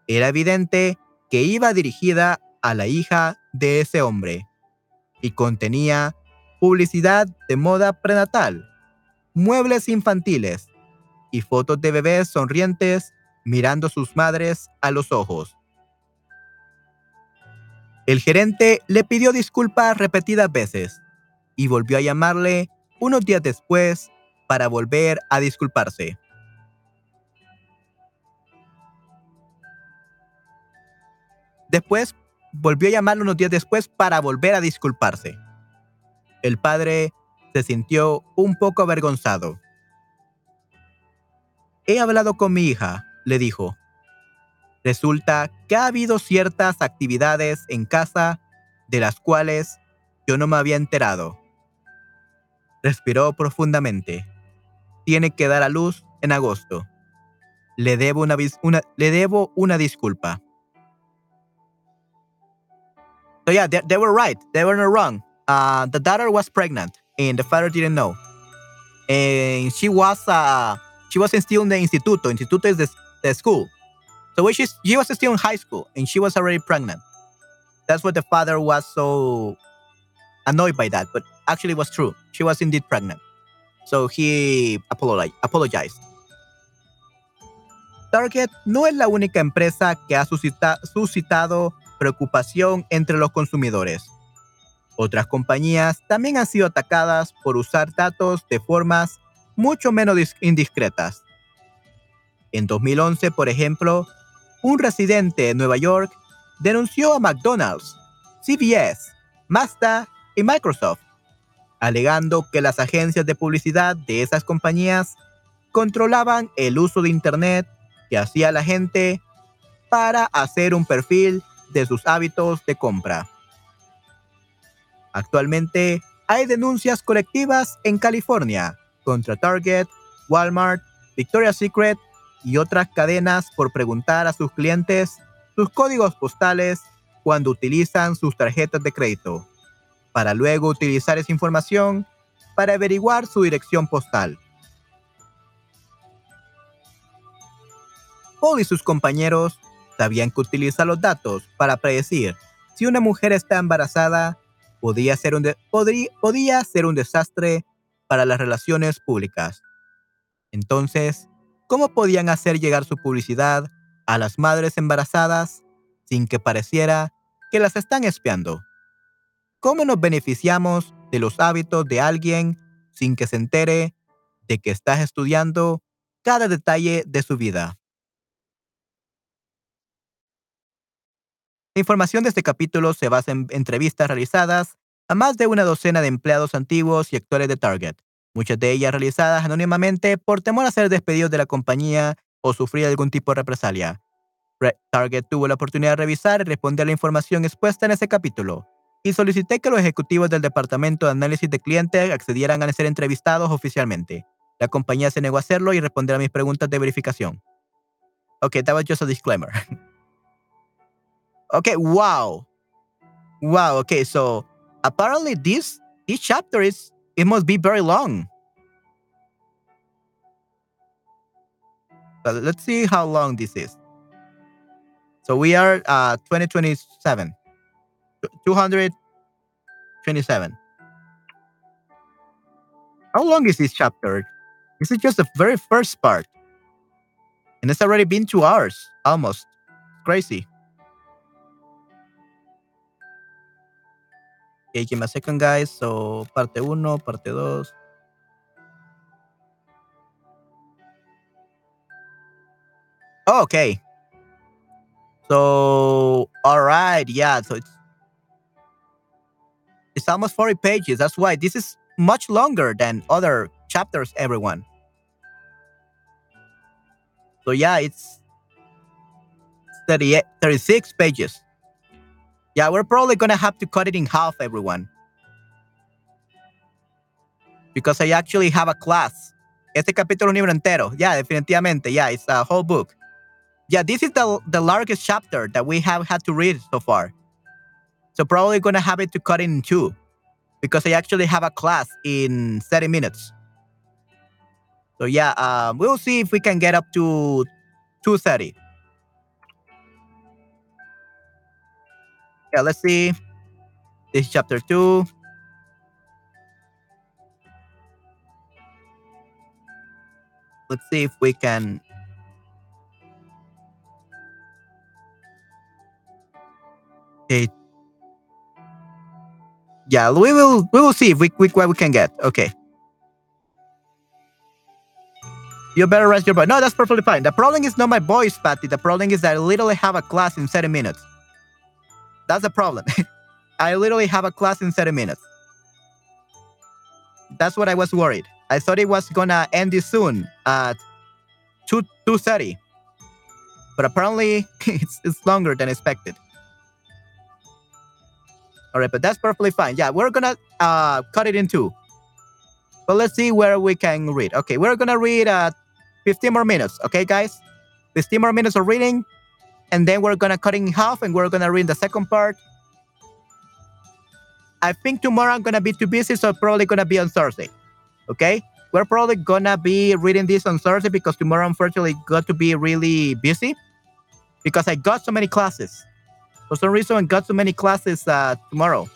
Era evidente que iba dirigida a la hija de ese hombre y contenía publicidad de moda prenatal, muebles infantiles y fotos de bebés sonrientes mirando sus madres a los ojos. El gerente le pidió disculpas repetidas veces y volvió a llamarle unos días después para volver a disculparse. Después volvió a llamarle unos días después para volver a disculparse. El padre se sintió un poco avergonzado. He hablado con mi hija, le dijo. Resulta que ha habido ciertas actividades en casa de las cuales yo no me había enterado. Respiró profundamente. Tiene que dar a luz en agosto. Le debo una, le debo una disculpa. So yeah, they, were right. They were not wrong. Uh, the daughter was pregnant and the father didn't know. And she was uh, she was still in the instituto. Instituto is the the school. So when she's, she was still in high school and she was already pregnant. That's what the father was so annoyed by that, but actually it was true. She was indeed pregnant. So he apologized. Target no es la única empresa que ha suscita, suscitado preocupación entre los consumidores. Otras compañías también han sido atacadas por usar datos de formas mucho menos indiscretas. En 2011, por ejemplo, un residente de Nueva York denunció a McDonald's, CVS, Mazda y Microsoft, alegando que las agencias de publicidad de esas compañías controlaban el uso de Internet que hacía la gente para hacer un perfil de sus hábitos de compra. Actualmente hay denuncias colectivas en California contra Target, Walmart, Victoria's Secret y otras cadenas por preguntar a sus clientes sus códigos postales cuando utilizan sus tarjetas de crédito, para luego utilizar esa información para averiguar su dirección postal. Paul y sus compañeros sabían que utilizar los datos para predecir si una mujer está embarazada podía ser un, podía ser un desastre para las relaciones públicas. Entonces, ¿Cómo podían hacer llegar su publicidad a las madres embarazadas sin que pareciera que las están espiando? ¿Cómo nos beneficiamos de los hábitos de alguien sin que se entere de que estás estudiando cada detalle de su vida. La información de este capítulo se basa en entrevistas realizadas a más de una docena de empleados antiguos y actores de Target, muchas de ellas realizadas anónimamente por temor a ser despedidos de la compañía o sufrir algún tipo de represalia. Target tuvo la oportunidad de revisar y responder la información expuesta en ese capítulo, y solicité que los ejecutivos del Departamento de Análisis de Clientes accedieran a ser entrevistados oficialmente. La compañía se negó a hacerlo y responder a mis preguntas de verificación. Okay, that was just a disclaimer. okay, wow. Wow, okay, so apparently this this chapter is it must be very long. But let's see how long this is. So we are uh 2027. 227. How long is this chapter? This is just the very first part. And it's already been two hours, almost. Crazy. A second, guys. So, parte uno, parte dos. Oh, okay. So, all right, yeah. So it's it's almost 40 pages. That's why this is much longer than other chapters, everyone. So yeah, it's 38, 36 pages. Yeah, we're probably gonna have to cut it in half, everyone. Because I actually have a class. Este capítulo un libro entero. Yeah, definitivamente. Yeah, it's a whole book. Yeah, this is the, the largest chapter that we have had to read so far. So probably gonna have it to cut in two because I actually have a class in 30 minutes. So yeah, um, we'll see if we can get up to 2.30. Yeah, let's see. This is chapter two. Let's see if we can Okay. Yeah, we will we will see if we, we what we can get. Okay. You better rest your voice. No, that's perfectly fine. The problem is not my voice, Patty. The problem is that I literally have a class in 30 minutes. That's the problem. I literally have a class in 30 minutes. That's what I was worried. I thought it was gonna end this soon at 2 2:30. But apparently it's, it's longer than expected. All right, but that's perfectly fine. Yeah, we're gonna uh, cut it in two. But let's see where we can read. Okay, we're gonna read uh, 15 more minutes. Okay, guys, 15 more minutes of reading, and then we're gonna cut it in half, and we're gonna read the second part. I think tomorrow I'm gonna be too busy, so probably gonna be on Thursday. Okay, we're probably gonna be reading this on Thursday because tomorrow unfortunately got to be really busy because I got so many classes for some reason I got so many classes uh, tomorrow.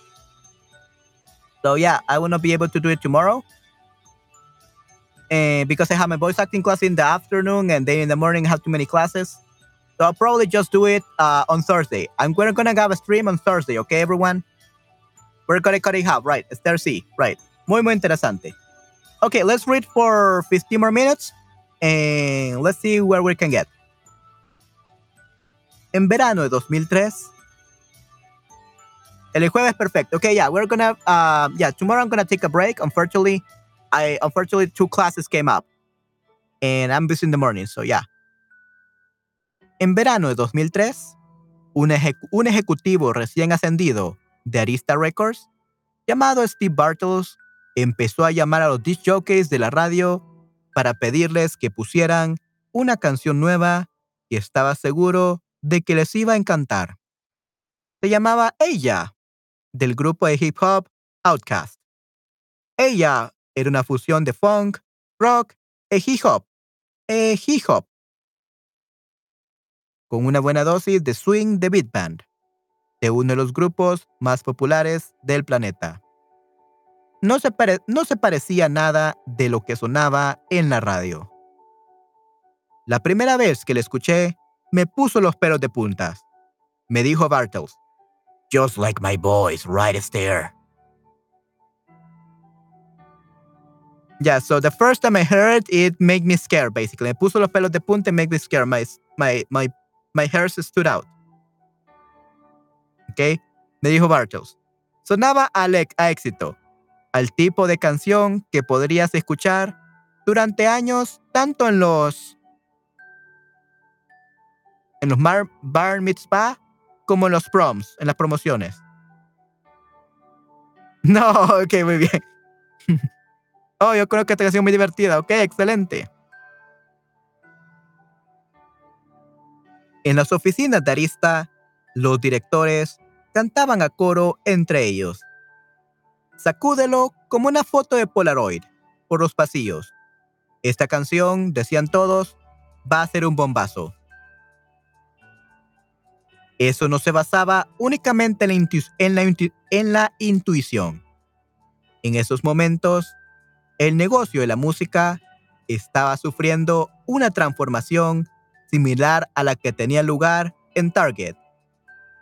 So yeah, I will not be able to do it tomorrow. And because I have my voice acting class in the afternoon and then in the morning I have too many classes. So I'll probably just do it uh, on Thursday. I'm gonna, gonna have a stream on Thursday, okay everyone? We're gonna cut it half, right? Esther C, right. Muy, muy interesante. Okay, let's read for 15 more minutes and let's see where we can get. En verano de 2003, El jueves perfecto. Okay, yeah, we're gonna, uh, yeah, tomorrow I'm gonna take a break. Unfortunately, I, unfortunately, two classes came up. And I'm busy in the morning, so yeah. En verano de 2003, un, un ejecutivo recién ascendido de Arista Records, llamado Steve Bartels, empezó a llamar a los disc jockeys de la radio para pedirles que pusieran una canción nueva y estaba seguro de que les iba a encantar. Se llamaba Ella del grupo de hip hop Outkast. Ella era una fusión de funk, rock e hip hop, e hip hop, con una buena dosis de swing de beat band, de uno de los grupos más populares del planeta. No se, parecía nada de lo que sonaba en la radio. La primera vez que le escuché, me puso los pelos de puntas. Me dijo Bartels, just like my boys right there. Yeah, so the first time I heard it made me scared, basically. Me puso los pelos de punta and made me scared. My, my, my, my hairs stood out. ¿Ok? Me dijo Bartels. Sonaba a, a éxito, al tipo de canción que podrías escuchar durante años, tanto en los en los bar, bar mitzvah como en los proms, en las promociones. No, ok, muy bien. oh, yo creo que esta canción es muy divertida. Ok, excelente. En las oficinas de Arista, los directores cantaban a coro entre ellos. Sacúdelo como una foto de Polaroid por los pasillos. Esta canción, decían todos, va a ser un bombazo. Eso no se basaba únicamente en la, intuición. En esos momentos, el negocio de la música estaba sufriendo una transformación similar a la que tenía lugar en Target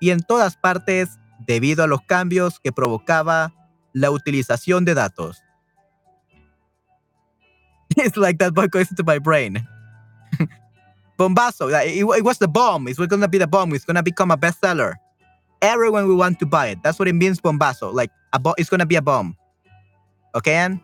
y en todas partes debido a los cambios que provocaba la utilización de datos. It's like that boy goes into my brain. Bombazo. It, was the bomb. It's going to be the bomb. It's going to become a bestseller. Everyone will want to buy it. That's what it means, bombazo. Like, a bo it's going to be a bomb. Okay, Anne?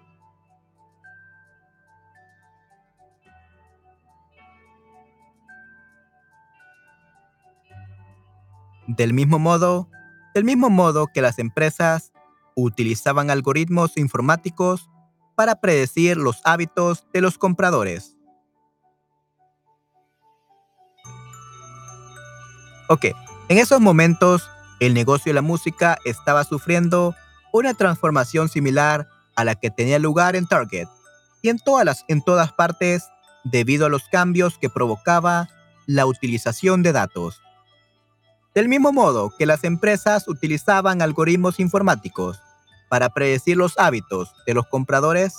Del mismo modo, del mismo modo que las empresas utilizaban algoritmos informáticos para predecir los hábitos de los compradores. Ok, en esos momentos el negocio de la música estaba sufriendo una transformación similar a la que tenía lugar en Target y en todas, las, en todas partes debido a los cambios que provocaba la utilización de datos. Del mismo modo que las empresas utilizaban algoritmos informáticos para predecir los hábitos de los compradores,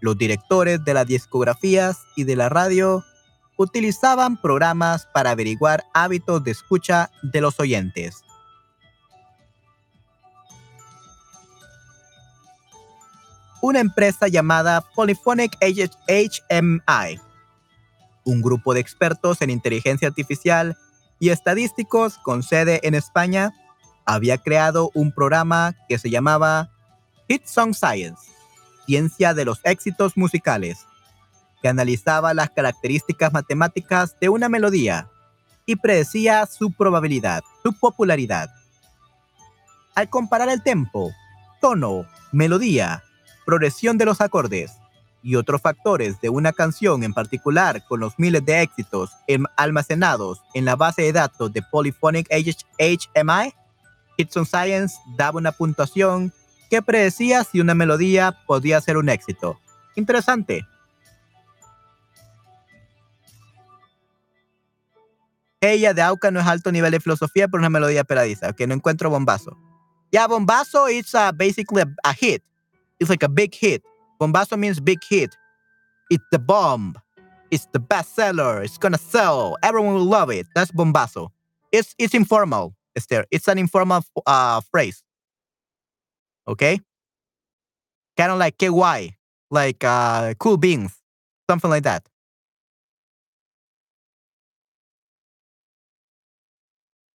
los directores de las discografías y de la radio utilizaban programas para averiguar hábitos de escucha de los oyentes. Una empresa llamada Polyphonic HMI, un grupo de expertos en inteligencia artificial y estadísticos con sede en España, había creado un programa que se llamaba Hit Song Science, ciencia de los éxitos musicales que analizaba las características matemáticas de una melodía y predecía su probabilidad, su popularidad. Al comparar el tempo, tono, melodía, progresión de los acordes y otros factores de una canción en particular con los miles de éxitos almacenados en la base de datos de Polyphonic HMI, Hitson Science daba una puntuación que predecía si una melodía podía ser un éxito. Interesante. Ella de Auca no es alto nivel de filosofía, pero una melodía peradiza. Que no encuentro bombazo. Yeah, bombazo uh, basically a, a, hit. It's like a big hit. Bombazo means big hit. It's the bomb. It's the bestseller. It's gonna sell. Everyone will love it. That's bombazo. It's it's informal, Esther. It's an informal uh, phrase. Okay? Kind of like KY, like uh, cool beans, something like that.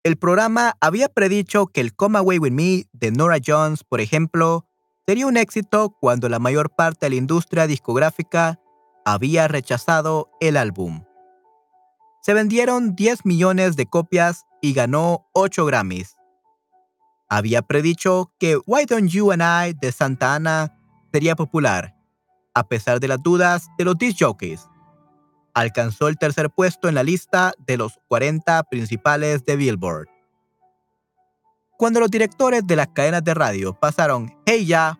El programa había predicho que el Come Away With Me de Nora Jones, por ejemplo, sería un éxito cuando la mayor parte de la industria discográfica había rechazado el álbum. Se vendieron 10 millones de copias y ganó 8 Grammys. Había predicho que Why Don't You and I de Santa Ana sería popular, a pesar de las dudas de los disc jockeys alcanzó el tercer puesto en la lista de los 40 principales de Billboard. Cuando los directores de las cadenas de radio pasaron Hey Ya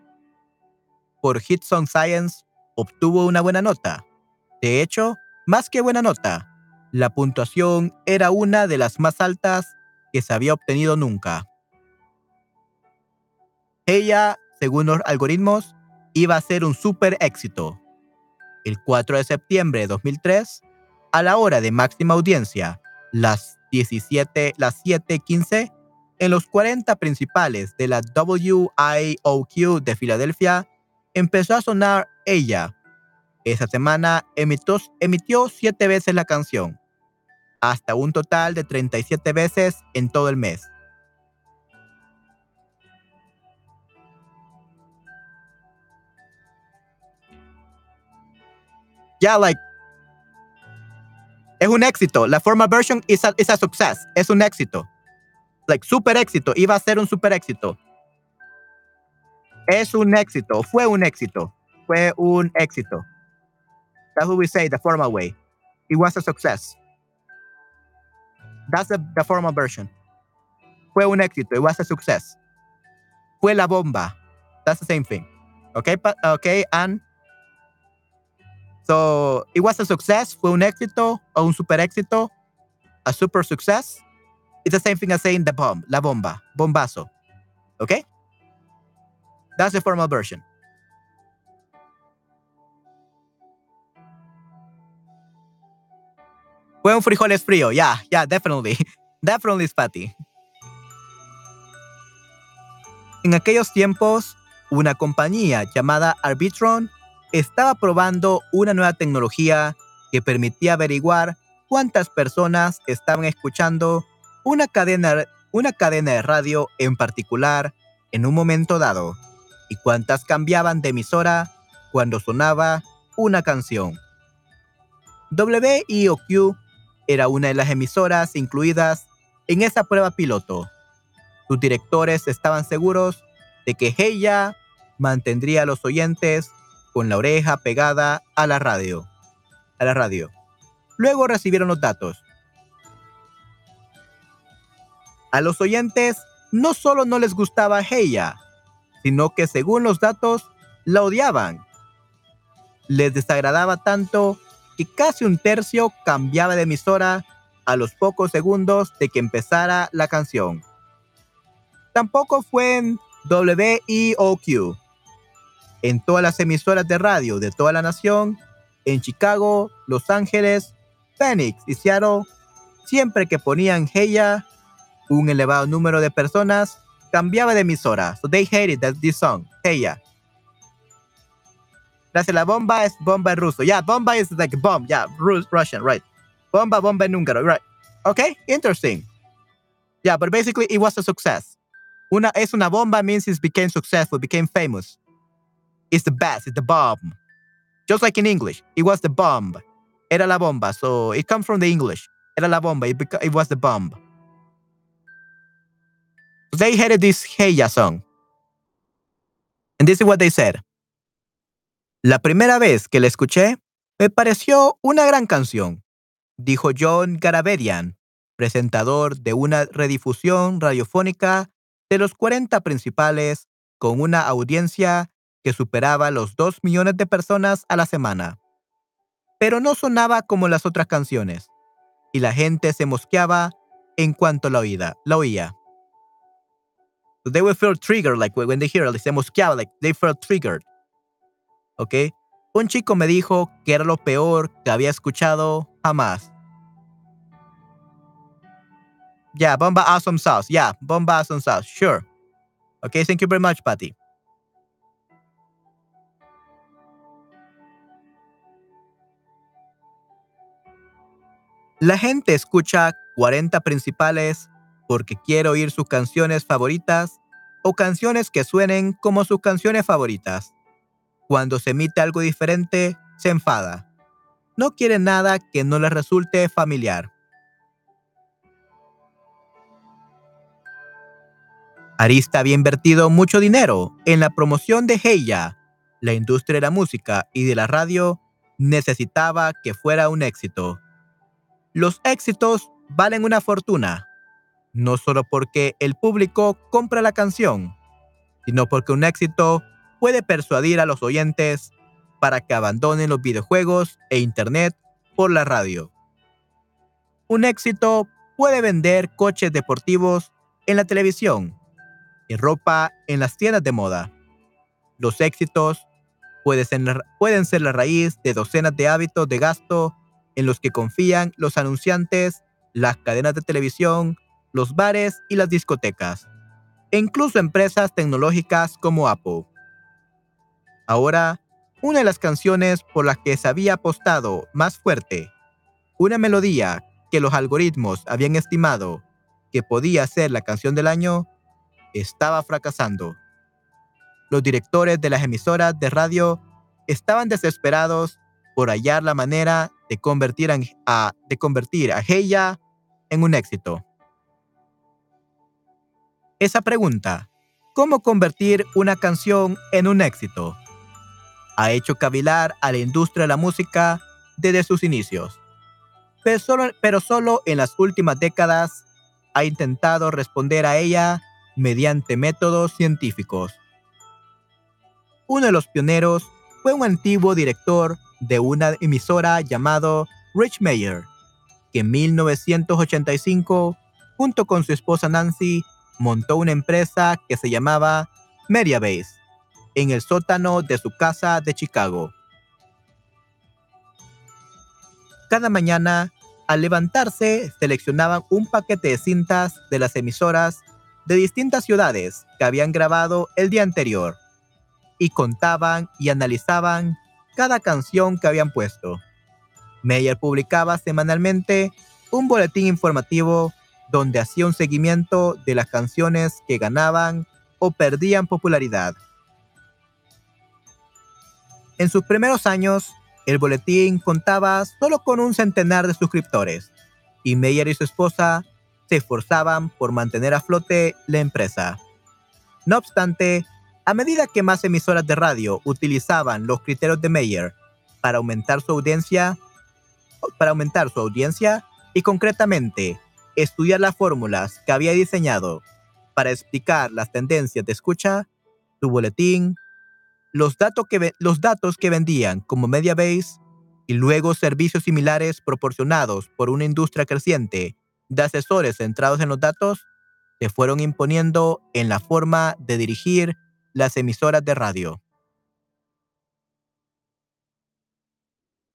por Hit Song Science, obtuvo una buena nota. De hecho, más que buena nota, la puntuación era una de las más altas que se había obtenido nunca. Ella, según los algoritmos, iba a ser un super éxito el 4 de septiembre de 2003, a la hora de máxima audiencia, las 17, las 7:15, en los 40 principales de la WIOQ de Filadelfia, empezó a sonar ella. Esa semana emitió, emitió siete veces la canción, hasta un total de 37 veces en todo el mes. Yeah, like es un éxito. La formal version is a, is a success. Es un éxito. Like super éxito. Iba a ser un super éxito. Es un éxito. Fue un éxito. Fue un éxito. That's what we say the formal way. It was a success. That's the, the formal version. Fue un éxito. It was a success. Fue la bomba. That's the same thing. Okay, okay, and so it was a success. Fue un éxito o un super éxito. A super success. It's the same thing as saying the bomb, la bomba, bombazo. Okay? That's the formal version. Fue un frijoles frío. Yeah, yeah, definitely. definitely Spatty. En aquellos tiempos, una compañía llamada Arbitron estaba probando una nueva tecnología que permitía averiguar cuántas personas estaban escuchando una cadena, una cadena de radio en particular en un momento dado y cuántas cambiaban de emisora cuando sonaba una canción. WIOQ era una de las emisoras incluidas en esa prueba piloto. Sus directores estaban seguros de que ella mantendría a los oyentes con la oreja pegada a la radio. A la radio. Luego recibieron los datos. A los oyentes no solo no les gustaba ella, sino que según los datos la odiaban. Les desagradaba tanto que casi un tercio cambiaba de emisora a los pocos segundos de que empezara la canción. Tampoco fue en WIOQ. En todas las emisoras de radio de toda la nación, en Chicago, Los Ángeles, Phoenix y Seattle, siempre que ponían Heya, un elevado número de personas cambiaba de emisora. So they hated that, this song. Gracias, la bomba es bomba en ruso. Yeah, bomba is like bomb. Yeah, Russian, right. Bomba, bomba en húngaro, right. Okay, interesting. Yeah, but basically it was a success. Una es una bomba means it became successful, became famous. It's the best, it's the bomb. Just like in English, it was the bomb. Era la bomba, so it comes from the English. Era la bomba, it, it was the bomb. They hated this Heya song. And this is what they said. La primera vez que la escuché, me pareció una gran canción, dijo John Garabedian, presentador de una redifusión radiofónica de los 40 principales con una audiencia que superaba los 2 millones de personas a la semana. Pero no sonaba como las otras canciones, y la gente se mosqueaba en cuanto la, oída, la oía. They would feel triggered, like when they hear mosqueaba, like they felt triggered. ¿ok? Un chico me dijo que era lo peor que había escuchado jamás. Yeah, Bomba Awesome Sauce. Yeah, Bomba Awesome Sauce. Sure. Okay, thank you very much, Patty. La gente escucha 40 principales porque quiere oír sus canciones favoritas o canciones que suenen como sus canciones favoritas. Cuando se emite algo diferente, se enfada. No quiere nada que no le resulte familiar. Arista había invertido mucho dinero en la promoción de Heya. La industria de la música y de la radio necesitaba que fuera un éxito. Los éxitos valen una fortuna, no solo porque el público compra la canción, sino porque un éxito puede persuadir a los oyentes para que abandonen los videojuegos e Internet por la radio. Un éxito puede vender coches deportivos en la televisión y ropa en las tiendas de moda. Los éxitos pueden ser, la raíz de docenas de hábitos de gasto en los que confían los anunciantes, las cadenas de televisión, los bares y las discotecas, e incluso empresas tecnológicas como Apple. Ahora, una de las canciones por las que se había apostado más fuerte, una melodía que los algoritmos habían estimado que podía ser la canción del año, estaba fracasando. Los directores de las emisoras de radio estaban desesperados por hallar la manera de convertir a, de convertir a Heya en un éxito. Esa pregunta, ¿cómo convertir una canción en un éxito? Ha hecho cavilar a la industria de la música desde sus inicios, pero solo, en las últimas décadas ha intentado responder a ella mediante métodos científicos. Uno de los pioneros fue un antiguo director de una emisora llamado Rich Mayer, que en 1985, junto con su esposa Nancy, montó una empresa que se llamaba Mediabase en el sótano de su casa de Chicago. Cada mañana, al levantarse, seleccionaban un paquete de cintas de las emisoras de distintas ciudades que habían grabado el día anterior y contaban y analizaban cada canción que habían puesto. Meyer publicaba semanalmente un boletín informativo donde hacía un seguimiento de las canciones que ganaban o perdían popularidad. En sus primeros años, el boletín contaba solo con un centenar de suscriptores, y Meyer y su esposa se esforzaban por mantener a flote la empresa. No obstante, a medida que más emisoras de radio utilizaban los criterios de Meyer para aumentar su audiencia, para aumentar su audiencia y concretamente estudiar las fórmulas que había diseñado para explicar las tendencias de escucha, su boletín, los, datos que, los datos que vendían como Mediabase y luego servicios similares proporcionados por una industria creciente de asesores centrados en los datos se fueron imponiendo en la forma de dirigir las emisoras de radio.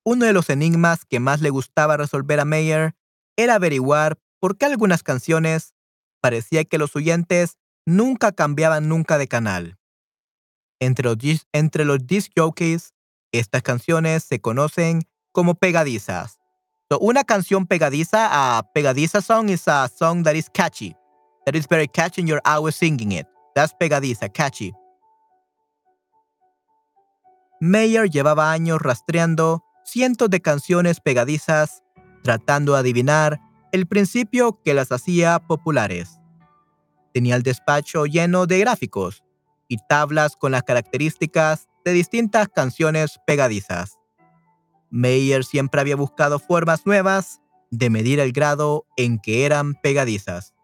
Uno de los enigmas que más le gustaba resolver a Mayer era averiguar por qué algunas canciones parecía que los oyentes nunca cambiaban nunca de canal. Entre los, entre los disc jockeys, estas canciones se conocen como pegadizas. una canción pegadiza, a pegadiza song is a song that is catchy. That is very catchy and you're always singing it. That's pegadiza, catchy. Mayer llevaba años rastreando cientos de canciones pegadizas, tratando de adivinar el principio que las hacía populares. Tenía el despacho lleno de gráficos y tablas con las características de distintas canciones pegadizas. Mayer siempre había buscado formas nuevas de medir el grado en que eran pegadizas.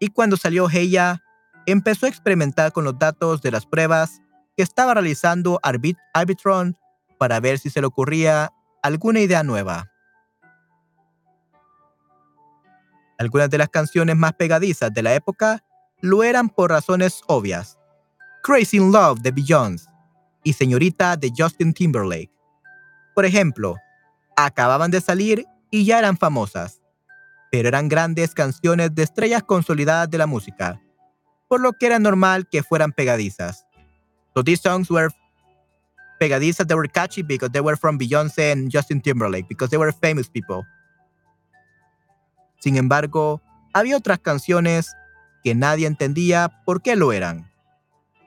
Y cuando salió Heya, empezó a experimentar con los datos de las pruebas que estaba realizando Arbitron para ver si se le ocurría alguna idea nueva. Algunas de las canciones más pegadizas de la época lo eran por razones obvias. Crazy in Love de Beyoncé y Señorita de Justin Timberlake. Por ejemplo, acababan de salir y ya eran famosas, pero eran grandes canciones de estrellas consolidadas de la música, por lo que era normal que fueran pegadizas. So these songs were pegadizas, they were catchy because they were from Beyoncé and Justin Timberlake, because they were famous people. Sin embargo, había otras canciones que nadie entendía por qué lo eran.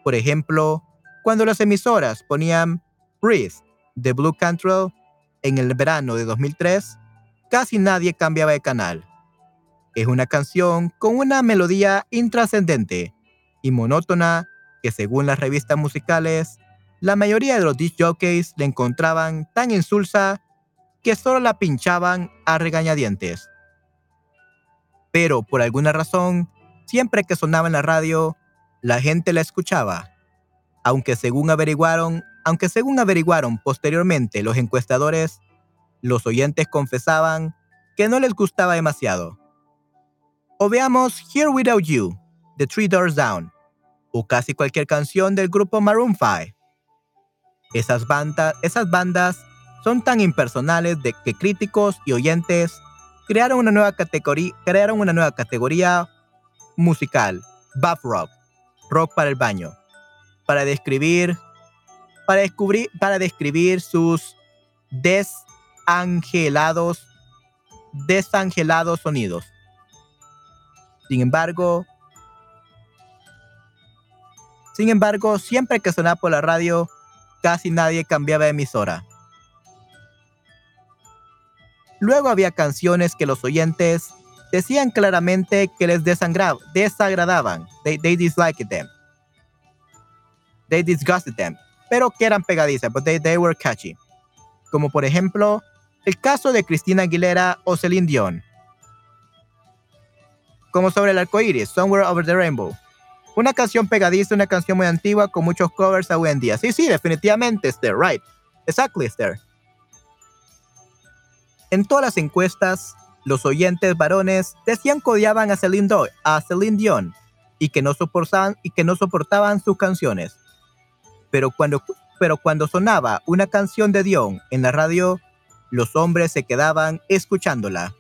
Por ejemplo, cuando las emisoras ponían Breathe de Blue Cantrell en el verano de 2003, casi nadie cambiaba de canal. Es una canción con una melodía intrascendente y monótona que según las revistas musicales, la mayoría de los disc jockeys le encontraban tan insulsa que solo la pinchaban a regañadientes. Pero por alguna razón, siempre que sonaba en la radio, la gente la escuchaba, aunque según averiguaron, aunque según averiguaron posteriormente los encuestadores, los oyentes confesaban que no les gustaba demasiado. O veamos Here Without You, The Three Doors Down, o casi cualquier canción del grupo Maroon 5. Esas, bandas, esas bandas son tan impersonales de que críticos y oyentes crearon una nueva categoría, crearon una nueva categoría musical, buff rock, rock para el baño, para describir, para, descubrir, para describir sus desangelados, desangelados sonidos. Sin embargo, sin embargo, siempre que sonaba por la radio, casi nadie cambiaba de emisora. Luego había canciones que los oyentes decían claramente que les desagradaban. They, disliked them. They disgusted them. Pero que eran pegadizas, but they, they were catchy. Como por ejemplo, el caso de Cristina Aguilera o Celine Dion. Como sobre el arco iris, Somewhere Over the Rainbow. Una canción pegadiza, una canción muy antigua con muchos covers hoy en día. Sí, sí, definitivamente, Esther, right. Exactly, Esther. En todas las encuestas, los oyentes varones decían que odiaban a Celine, Dion y que, no soportaban, sus canciones. Pero cuando, pero cuando sonaba una canción de Dion en la radio, los hombres se quedaban escuchándola.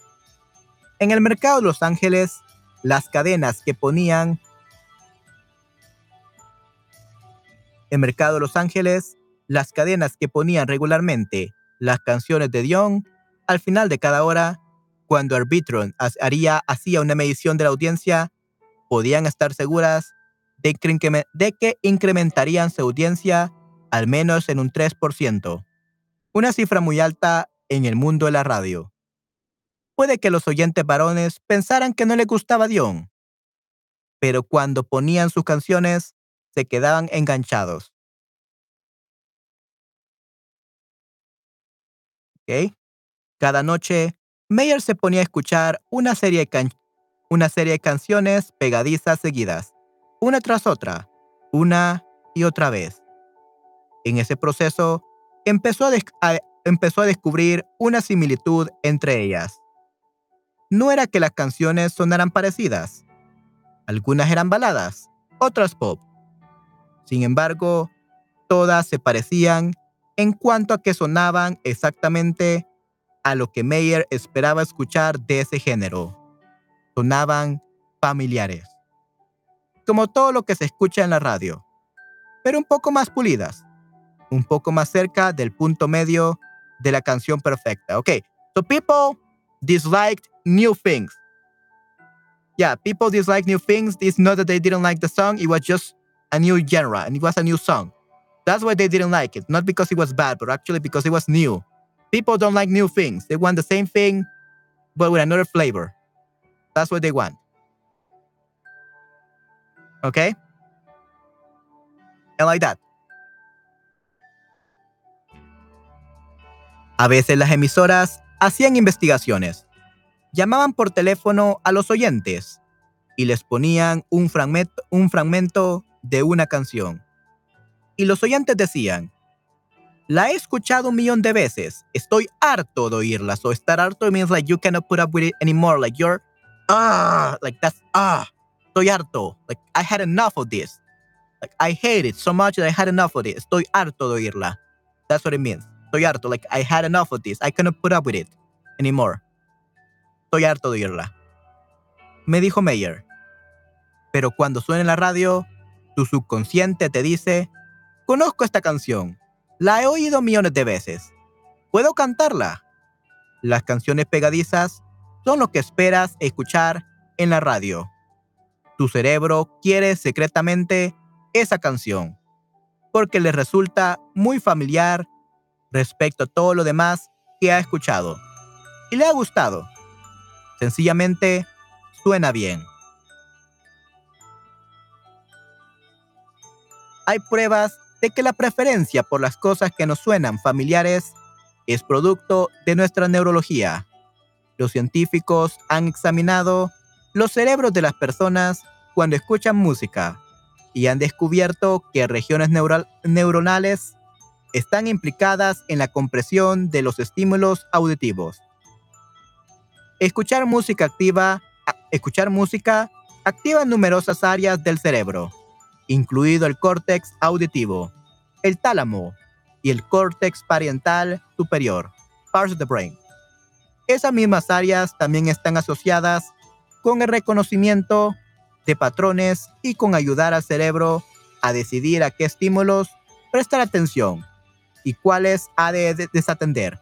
En el mercado de Los Ángeles, las cadenas que ponían en mercado de Los Ángeles, las cadenas que ponían regularmente las canciones de Dion al final de cada hora, cuando Arbitron haría, hacía una medición de la audiencia, podían estar seguras de que, incrementarían su audiencia al menos en un 3%, una cifra muy alta en el mundo de la radio. Puede que los oyentes varones pensaran que no les gustaba Dion, pero cuando ponían sus canciones se quedaban enganchados. ¿Ok? Cada noche, Mayer se ponía a escuchar una serie de, canciones pegadizas seguidas, una tras otra, una y otra vez. En ese proceso, empezó a descubrir una similitud entre ellas. No era que las canciones sonaran parecidas. Algunas eran baladas, otras pop. Sin embargo, todas se parecían en cuanto a que sonaban exactamente a lo que Meyer esperaba escuchar de ese género. Sonaban familiares. Como todo lo que se escucha en la radio, pero un poco más pulidas, un poco más cerca del punto medio de la canción perfecta. Okay, so people disliked new things. Yeah, people disliked new things. It's not that they didn't like the song, it was just a new genre and it was a new song. That's why they didn't like it, not because it was bad, but actually because it was new. People don't like new things. They want the same thing, but with another flavor. That's what they want. Okay? And like that. A veces las emisoras hacían investigaciones. Llamaban por teléfono a los oyentes y les ponían un fragmento, un fragmento de una canción. Y los oyentes decían, La he escuchado un millón de veces. Estoy harto de oírla. So estar harto means like you cannot put up with it anymore. Like you're, ah, like that's, ah, estoy harto. Like I had enough of this. Like I hate it so much that I had enough of it. Estoy harto de oírla. That's what it means. Estoy harto. Like I had enough of this. I cannot put up with it anymore. Estoy harto de oírla. Me dijo Mayer. Pero cuando suena en la radio, tu subconsciente te dice, conozco esta canción. La he oído millones de veces. Puedo cantarla. Las canciones pegadizas son lo que esperas escuchar en la radio. Tu cerebro quiere secretamente esa canción porque le resulta muy familiar respecto a todo lo demás que ha escuchado y le ha gustado. Sencillamente suena bien. Hay pruebas de que la preferencia por las cosas que nos suenan familiares es producto de nuestra neurología. Los científicos han examinado los cerebros de las personas cuando escuchan música y han descubierto que regiones neuronales están implicadas en la compresión de los estímulos auditivos. Escuchar música activa, escuchar música activa numerosas áreas del cerebro incluido el córtex auditivo, el tálamo y el córtex parietal superior, parts of the brain. Esas mismas áreas también están asociadas con el reconocimiento de patrones y con ayudar al cerebro a decidir a qué estímulos prestar atención y cuáles ha de desatender.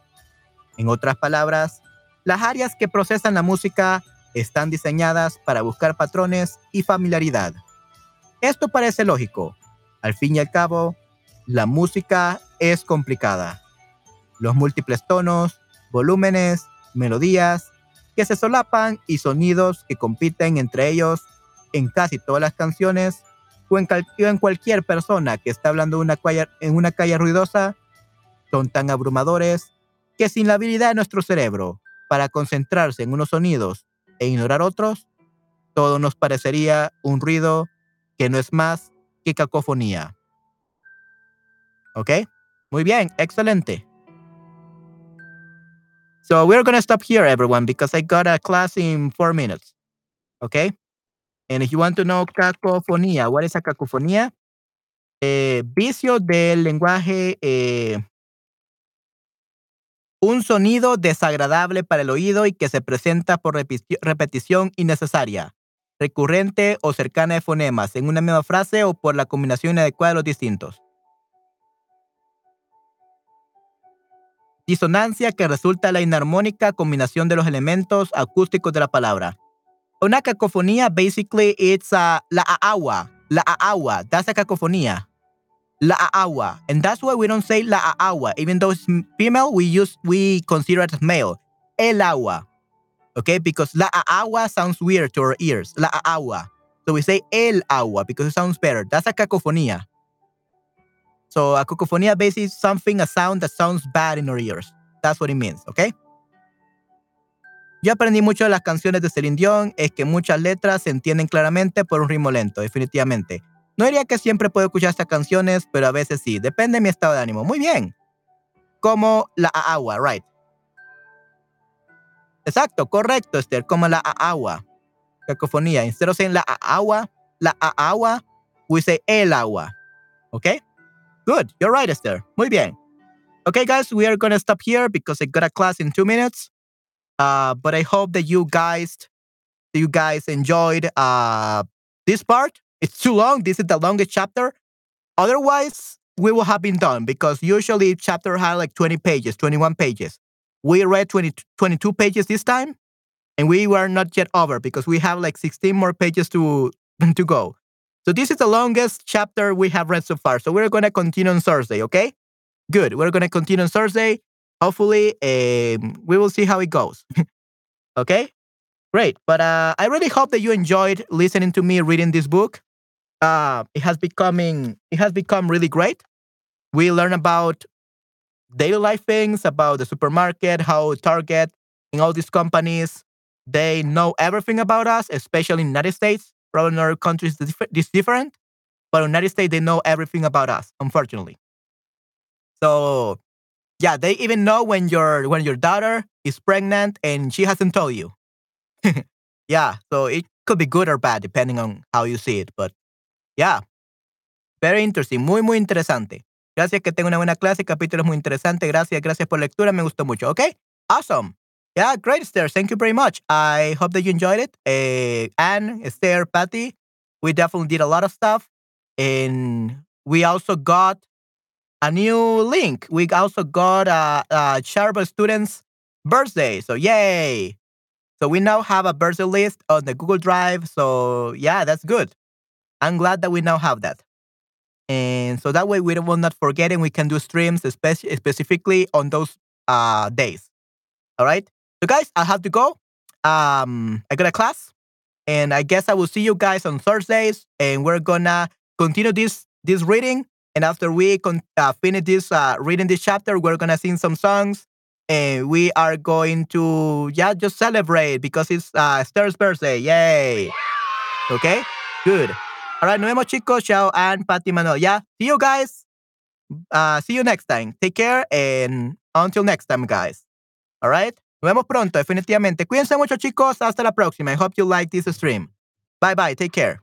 En otras palabras, las áreas que procesan la música están diseñadas para buscar patrones y familiaridad. Esto parece lógico. Al fin y al cabo, la música es complicada. Los múltiples tonos, volúmenes, melodías que se solapan y sonidos que compiten entre ellos en casi todas las canciones o en, cualquier persona que está hablando en una calle ruidosa son tan abrumadores que sin la habilidad de nuestro cerebro para concentrarse en unos sonidos e ignorar otros, todo nos parecería un ruido que no es más que cacofonía. ¿Ok? Muy bien, excelente. So we're going to stop here, everyone, because I got a class in four minutes. Okay? And if you want to know cacofonía, what is a cacofonía? Eh, vicio del lenguaje, eh, un sonido desagradable para el oído y que se presenta por repetición innecesaria, recurrente o cercana de fonemas en una misma frase o por la combinación inadecuada de los distintos. Disonancia que resulta la inarmónica combinación de los elementos acústicos de la palabra. Una cacofonía, basically, it's uh, la agua. La agua. That's a cacofonía. La agua. And that's why we don't say la agua. Even though it's female, we use, we consider it as male. El agua. Okay? Because la agua sounds weird to our ears. La agua. So we say el agua because it sounds better. That's a cacofonía. So a cacophony basically is something, a sound that sounds bad in our ears. That's what it means, ¿ok? Yo aprendí mucho de las canciones de Celine Dion, es que muchas letras se entienden claramente por un ritmo lento, definitivamente. No diría que siempre puedo escuchar estas canciones, pero a veces sí, depende de mi estado de ánimo. Muy bien. Como la agua, right. Exacto, correcto, Esther, como la agua. Cacofonía. Instead of saying la agua, la agua, we say el agua. Okay? Good. You're right, Esther. Muy bien. Okay, guys, we are going to stop here because I got a class in two minutes. Uh, but I hope that you guys, you guys enjoyed uh, this part. It's too long. This is the longest chapter. Otherwise, we will have been done because usually chapter had like 20 pages, 21 pages. We read 20, 22 pages this time, and we were not yet over because we have like 16 more pages to to go. So this is the longest chapter we have read so far. So we're going to continue on Thursday, okay? Good. We're going to continue on Thursday. Hopefully, um, we will see how it goes. okay? Great. But uh, I really hope that you enjoyed listening to me reading this book. Uh, it has becoming it has become really great. We learn about daily life things, about the supermarket, how Target and all these companies they know everything about us, especially in United States. Probably in other countries it's different, but in United States they know everything about us, unfortunately. So yeah, they even know when your when your daughter is pregnant and she hasn't told you. yeah, so it could be good or bad depending on how you see it, but yeah. Very interesting, muy muy interesante. Gracias que tengo una buena clase, capítulo es muy interesante. Gracias, gracias por la lectura, me gustó mucho. Okay? Awesome. Yeah, great, Esther. Thank you very much. I hope that you enjoyed it. Uh, Anne, Esther, Patty, we definitely did a lot of stuff. And we also got a new link. We also got a, a Sharp student's birthday. So, yay. So, we now have a birthday list on the Google Drive. So, yeah, that's good. I'm glad that we now have that. And so that way we will not forget and we can do streams speci- specifically on those uh, days. All right. So, guys, I have to go. Um, I got a class, and I guess I will see you guys on Thursdays, and we're gonna continue this this reading. And after we con- uh, finish this uh, reading this chapter, we're gonna sing some songs, and we are going to yeah just celebrate because it's uh, Esther's birthday. Yay! Okay, good. All right, nos vemos chicos. Ciao and Patty Manuel. Yeah, see you guys. Uh, see you next time. Take care and until next time, guys. All right. Nos vemos pronto, definitivamente. Cuídense mucho, chicos. Hasta la próxima. I hope you like this stream. Bye bye. Take care.